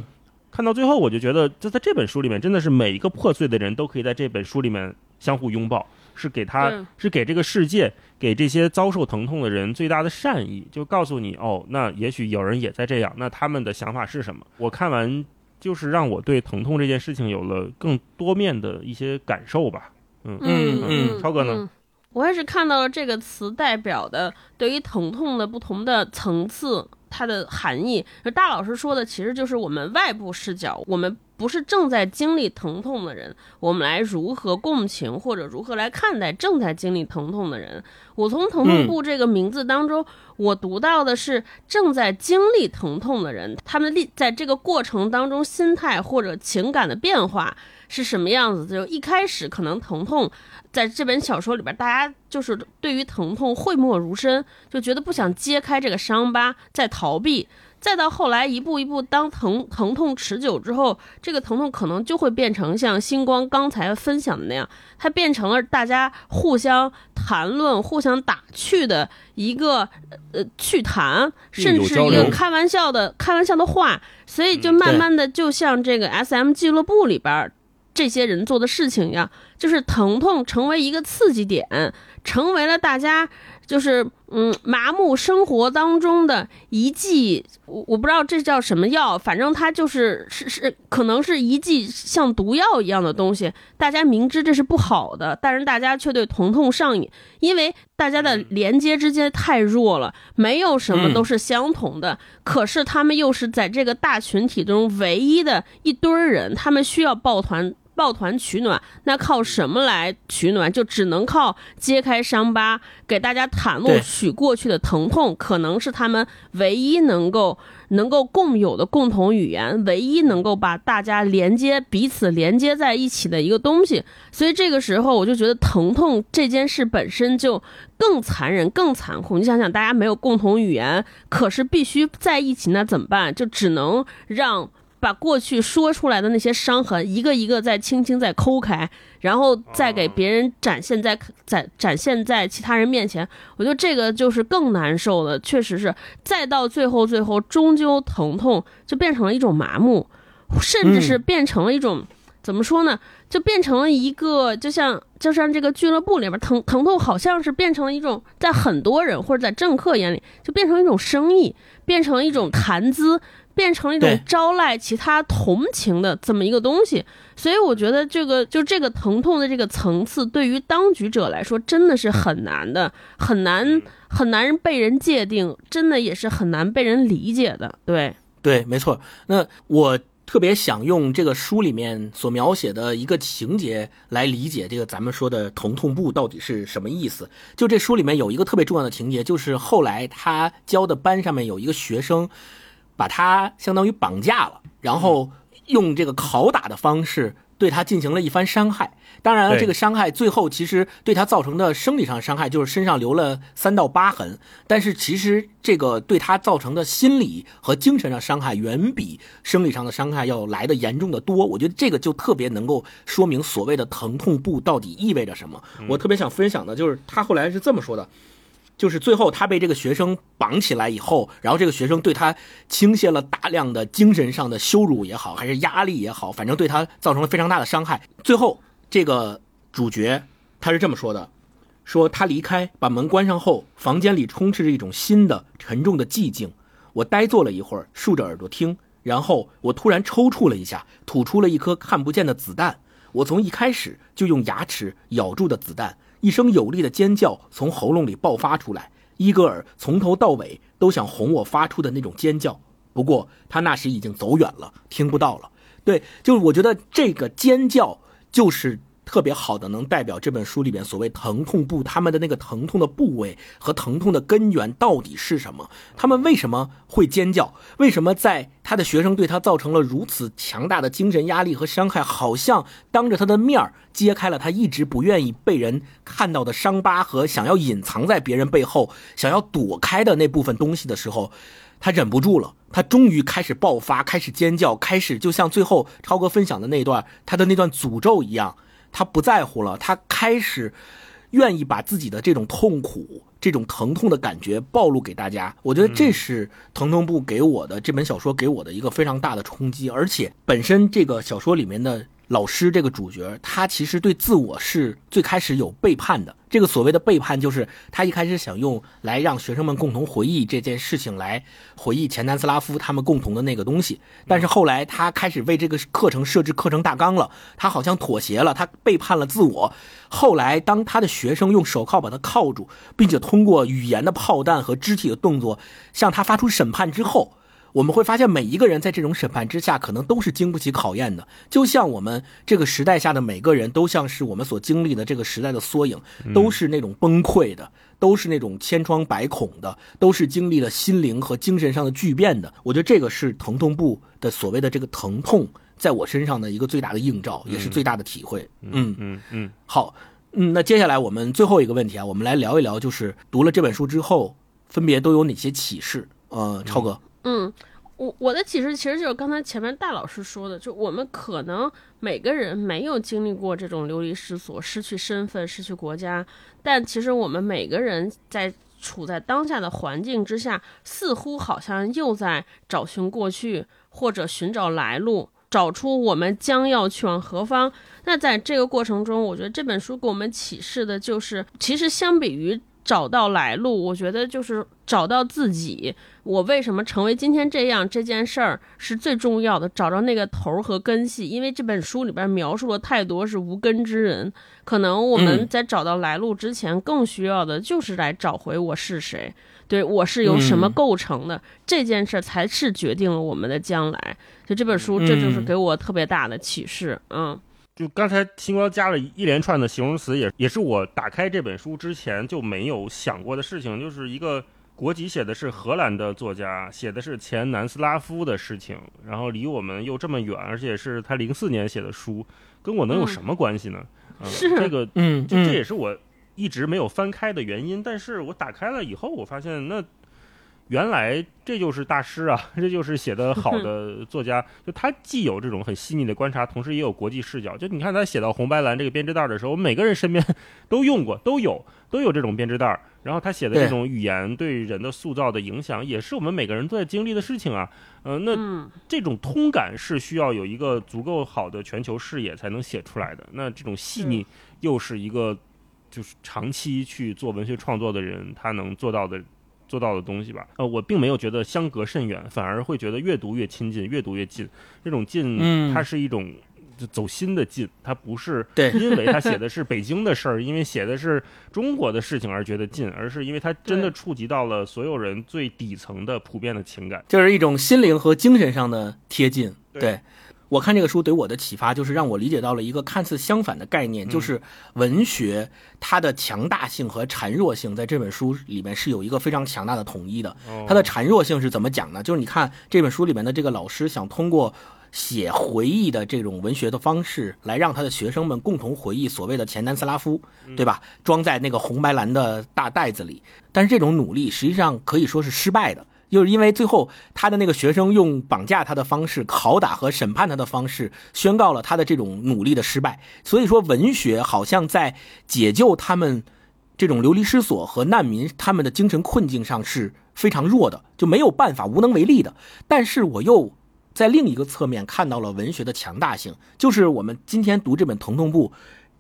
Speaker 2: 看到最后，我就觉得，就在这本书里面，真的是每一个破碎的人都可以在这本书里面。相互拥抱是给他，是给这个世界，给这些遭受疼痛的人最大的善意，就告诉你哦，那也许有人也在这样，那他们的想法是什么？我看完就是让我对疼痛这件事情有了更多面的一些感受吧。
Speaker 1: 嗯嗯
Speaker 3: 嗯，
Speaker 2: 超哥呢？
Speaker 1: 我也是看到了这个词代表的对于疼痛的不同的层次，它的含义。大老师说的其实就是我们外部视角，我们。不是正在经历疼痛的人，我们来如何共情或者如何来看待正在经历疼痛的人。我从“疼痛部”这个名字当中，我读到的是正在经历疼痛的人，他们历在这个过程当中心态或者情感的变化是什么样子。就一开始可能疼痛，在这本小说里边，大家就是对于疼痛讳莫如深，就觉得不想揭开这个伤疤，在逃避。再到后来，一步一步，当疼疼痛持久之后，这个疼痛可能就会变成像星光刚才分享的那样，它变成了大家互相谈论、互相打趣的一个呃趣谈，甚至一个开玩笑的开玩笑的话。所以就慢慢的，就像这个 S M 俱乐部里边这些人做的事情一样，就是疼痛成为一个刺激点，成为了大家。就是嗯，麻木生活当中的一剂，我我不知道这叫什么药，反正它就是是是，可能是一剂像毒药一样的东西。大家明知这是不好的，但是大家却对疼痛上瘾，因为大家的连接之间太弱了，没有什么都是相同的。可是他们又是在这个大群体中唯一的一堆人，他们需要抱团。抱团取暖，那靠什么来取暖？就只能靠揭开伤疤，给大家袒露取过去的疼痛，可能是他们唯一能够能够共有的共同语言，唯一能够把大家连接彼此连接在一起的一个东西。所以这个时候，我就觉得疼痛这件事本身就更残忍、更残酷。你想想，大家没有共同语言，可是必须在一起，那怎么办？就只能让。把过去说出来的那些伤痕一个一个再轻轻再抠开，然后再给别人展现在在展现在其他人面前，我觉得这个就是更难受的。确实是，再到最后，最后终究疼痛就变成了一种麻木，甚至是变成了一种怎么说呢？就变成了一个，就像就像这个俱乐部里边疼疼痛，好像是变成了一种在很多人或者在政客眼里，就变成一种生意，变成了一种谈资。变成了一种招来其他同情的这么一个东西，所以我觉得这个就这个疼痛的这个层次，对于当局者来说真的是很难的，很难很难被人界定，真的也是很难被人理解的。对
Speaker 3: 对，没错。那我特别想用这个书里面所描写的一个情节来理解这个咱们说的疼痛部到底是什么意思。就这书里面有一个特别重要的情节，就是后来他教的班上面有一个学生。把他相当于绑架了，然后用这个拷打的方式对他进行了一番伤害。当然了，这个伤害最后其实对他造成的生理上伤害就是身上留了三道疤痕。但是其实这个对他造成的心理和精神上伤害远比生理上的伤害要来的严重的多。我觉得这个就特别能够说明所谓的疼痛部到底意味着什么。我特别想分享的就是他后来是这么说的。就是最后他被这个学生绑起来以后，然后这个学生对他倾泻了大量的精神上的羞辱也好，还是压力也好，反正对他造成了非常大的伤害。最后这个主角他是这么说的：说他离开，把门关上后，房间里充斥着一种新的沉重的寂静。我呆坐了一会儿，竖着耳朵听，然后我突然抽搐了一下，吐出了一颗看不见的子弹。我从一开始就用牙齿咬住的子弹。一声有力的尖叫从喉咙里爆发出来，伊戈尔从头到尾都想哄我发出的那种尖叫。不过他那时已经走远了，听不到了。对，就是我觉得这个尖叫就是。特别好的，能代表这本书里边所谓疼痛部他们的那个疼痛的部位和疼痛的根源到底是什么？他们为什么会尖叫？为什么在他的学生对他造成了如此强大的精神压力和伤害，好像当着他的面揭开了他一直不愿意被人看到的伤疤和想要隐藏在别人背后、想要躲开的那部分东西的时候，他忍不住了，他终于开始爆发，开始尖叫，开始就像最后超哥分享的那段他的那段诅咒一样。他不在乎了，他开始愿意把自己的这种痛苦、这种疼痛的感觉暴露给大家。我觉得这是疼痛部给我的这本小说给我的一个非常大的冲击，而且本身这个小说里面的。老师这个主角，他其实对自我是最开始有背叛的。这个所谓的背叛，就是他一开始想用来让学生们共同回忆这件事情，来回忆前南斯拉夫他们共同的那个东西。但是后来他开始为这个课程设置课程大纲了，他好像妥协了，他背叛了自我。后来当他的学生用手铐把他铐住，并且通过语言的炮弹和肢体的动作向他发出审判之后。我们会发现每一个人在这种审判之下，可能都是经不起考验的。就像我们这个时代下的每个人都像是我们所经历的这个时代的缩影，都是那种崩溃的，都是那种千疮百孔的，都是经历了心灵和精神上的巨变的。我觉得这个是疼痛部的所谓的这个疼痛，在我身上的一个最大的映照，也是最大的体会。嗯
Speaker 2: 嗯嗯，
Speaker 3: 好，嗯，那接下来我们最后一个问题啊，我们来聊一聊，就是读了这本书之后，分别都有哪些启示？呃，超哥，
Speaker 1: 嗯，我我的启示其实就是刚才前面大老师说的，就我们可能每个人没有经历过这种流离失所、失去身份、失去国家，但其实我们每个人在处在当下的环境之下，似乎好像又在找寻过去，或者寻找来路，找出我们将要去往何方。那在这个过程中，我觉得这本书给我们启示的就是，其实相比于找到来路，我觉得就是找到自己。我为什么成为今天这样这件事儿是最重要的，找着那个头儿和根系。因为这本书里边描述了太多是无根之人，可能我们
Speaker 3: 嗯
Speaker 1: 在找到来路之前，更需要的就是来找回我是谁，对我是由什么
Speaker 3: 嗯
Speaker 1: 构成的，这件事儿才是决定了我们的将来。就这本书，这就是
Speaker 3: 嗯
Speaker 1: 给我特别大的启示。嗯
Speaker 2: 就刚才星光加了一连串的形容词，也也是我打开这本书之前就没有想过的事情，就是一个国籍写的是荷兰的作家，写的是前南斯拉夫的事情，然后离我们又这么远，而且是他零四年写的书，跟我能有
Speaker 1: 嗯
Speaker 2: 什么关系呢？嗯
Speaker 1: 是
Speaker 2: 这个
Speaker 3: 嗯，
Speaker 2: 就这也
Speaker 3: 嗯
Speaker 2: 是我一直没有翻开的原因。但是我打开了以后，我发现那原来这就是大师啊，这就是写的好的 作家。就他既有这种很细腻的观察，同时也有国际视角。就你看他写到红白蓝这个编织袋的时候，我们每个人身边都用过，都有 都有这种编织袋。然后他写的这种语言对人的塑造的影响，也是我们每个人都在经历的事情啊。嗯、那
Speaker 1: 嗯
Speaker 2: 这种通感是需要有一个足够好的全球视野才能写出来的。那这种细腻又是一个就是长期去做文学创作的人他能做到的做到的东西吧。呃，我并没有觉得相隔甚远，反而会觉得越读越亲近，越读越近。这种近，
Speaker 3: 嗯
Speaker 2: 它是一种。就走心的近，它不是因为他写 的是北京的事儿，因为写的是中国的事情而觉得近，而是因为他真的触及到了所有人最底层的普遍的情感。
Speaker 3: 就是一种心灵和精神上的贴近。
Speaker 2: 对
Speaker 3: 对我看这个书对我的启发，就是让我理解到了一个看似相反的概念，就是文学它的强大性和孱弱性，在这本书里面是有一个非常强大的统一的。
Speaker 2: 哦
Speaker 3: 它的孱弱性是怎么讲呢？就是你看这本书里面的这个老师想通过写回忆的这种文学的方式，来让他的学生们共同回忆所谓的前南斯拉夫，对吧？装在那个红白蓝的大袋子里。但是这种努力实际上可以说是失败的。就是因为最后他的那个学生用绑架他的方式、拷打和审判他的方式，宣告了他的这种努力的失败。所以说，文学好像在解救他们这种流离失所和难民他们的精神困境上是非常弱的，就没有办法、无能为力的。但是我又在另一个侧面看到了文学的强大性，就是我们今天读这本《疼痛部》。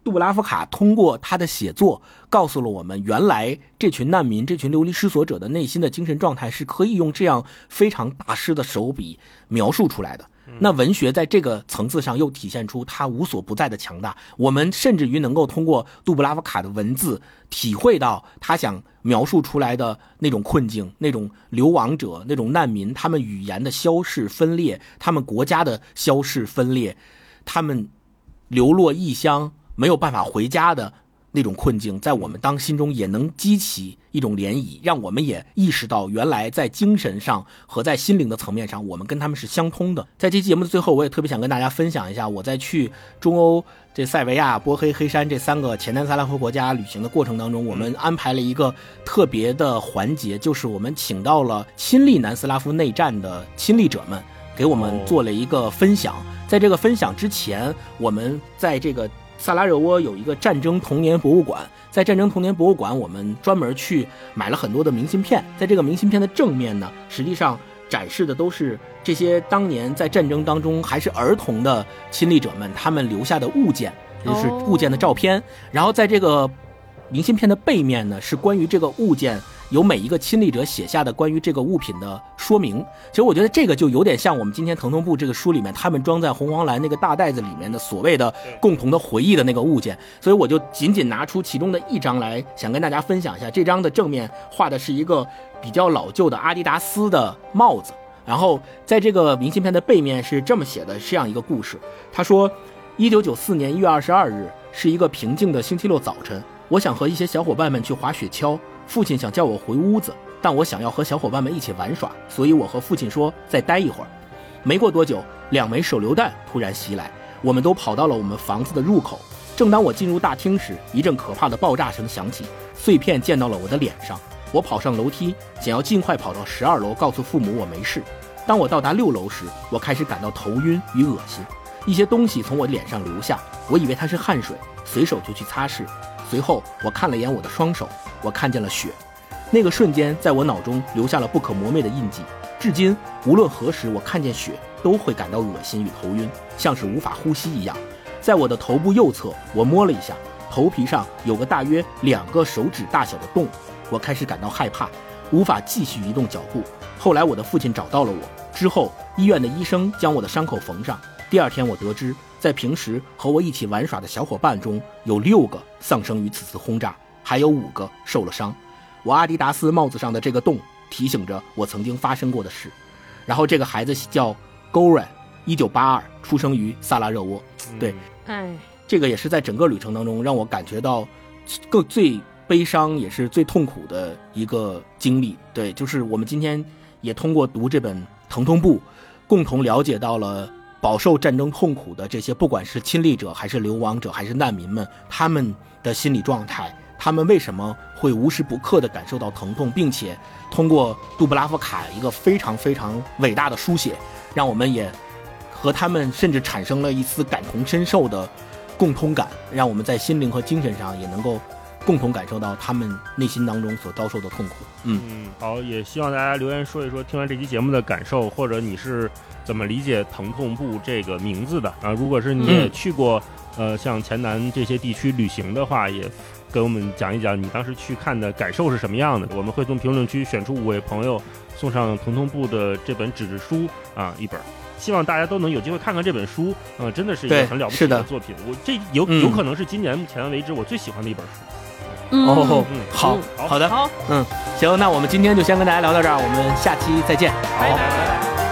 Speaker 3: 杜布拉夫卡通过他的写作，告诉了我们，原来这群难民、这群流离失所者的内心的精神状态是可以用这样非常大师的手笔描述出来的。那文学在这个层次上又体现出它无所不在的强大。我们甚至于能够通过杜布拉夫卡的文字，体会到他想描述出来的那种困境、那种流亡者、那种难民，他们语言的消逝分裂，他们国家的消逝分裂，他们流落异乡。没有办法回家的那种困境，在我们当心中也能激起一种涟漪，让我们也意识到，原来在精神上和在心灵的层面上，我们跟他们是相通的。在这期节目的最后，我也特别想跟大家分享一下，我在去中欧这塞维亚、波黑、黑山这三个前南斯拉夫国家旅行的过程当中，我们安排了一个特别的环节，就是我们请到了亲历南斯拉夫内战的亲历者们，给我们做了一个分享。在这个分享之前，我们在这个。萨拉热窝有一个战争童年博物馆，在战争童年博物馆，我们专门去买了很多的明信片。在这个明信片的正面呢，实际上展示的都是这些当年在战争当中还是儿童的亲历者们他们留下的物件，也就是物件的照片。然后在这个明信片的背面呢，是关于这个物件。由每一个亲历者写下的关于这个物品的说明，其实我觉得这个就有点像我们今天《疼痛部》这个书里面，他们装在红黄蓝那个大袋子里面的所谓的共同的回忆的那个物件。所以我就仅仅拿出其中的一张来，想跟大家分享一下。这张的正面画的是一个比较老旧的阿迪达斯的帽子，然后在这个明信片的背面是这么写的，这样一个故事。他说，一九九四年一月二十二日是一个平静的星期六早晨，我想和一些小伙伴们去滑雪橇，父亲想叫我回屋子，但我想要和小伙伴们一起玩耍，所以我和父亲说再待一会儿。没过多久，两枚手榴弹突然袭来，我们都跑到了我们房子的入口。正当我进入大厅时，一阵可怕的爆炸声响起，碎片溅到了我的脸上。我跑上楼梯，想要尽快跑到十二楼，告诉父母我没事。当我到达六楼时，我开始感到头晕与恶心，一些东西从我脸上流下，我以为它是汗水，随手就去擦拭。随后我看了眼我的双手，我看见了血。那个瞬间在我脑中留下了不可磨灭的印记。至今，无论何时我看见血，都会感到恶心与头晕，像是无法呼吸一样。在我的头部右侧，我摸了一下，头皮上有个大约两个手指大小的洞。我开始感到害怕，无法继续移动脚步。后来我的父亲找到了我，之后医院的医生将我的伤口缝上。第二天，我得知在平时和我一起玩耍的小伙伴中有六个丧生于此次轰炸，还有五个受了伤。我阿迪达斯帽子上的这个洞提醒着我曾经发生过的事。然后这个孩子叫 Goran，一九八二出生于萨拉热窝。对，
Speaker 1: 哎，
Speaker 3: 这个也是在整个旅程当中让我感觉到更最。悲伤也是最痛苦的一个经历，对，就是我们今天也通过读这本《疼痛簿》，共同了解到了饱受战争痛苦的这些，不管是亲历者还是流亡者还是难民们，他们的心理状态，他们为什么会无时不刻地感受到疼痛，并且通过杜布拉夫卡一个非常非常伟大的书写，让我们也和他们甚至产生了一丝感同身受的共通感，让我们在心灵和精神上也能够。共同感受到他们内心当中所遭受的痛苦。
Speaker 2: 嗯嗯，好，也希望大家留言说一说听完这期节目的感受，或者你是怎么理解“疼痛部”这个名字的啊？如果是你也去过呃像黔南这些地区旅行的话，也跟我们讲一讲你当时去看的感受是什么样的。我们会从评论区选出五位朋友，送上疼痛部的这本纸质书啊一本。希望大家都能有机会看看这本书，嗯，真的是一个很了不起的作品。我这有有可能是今年目前为止我最喜欢的一本书。
Speaker 3: 哦，好好的，
Speaker 1: 好，
Speaker 3: 嗯，行，那我们今天就先跟大家聊到这儿，我们下期再见，
Speaker 1: 拜拜。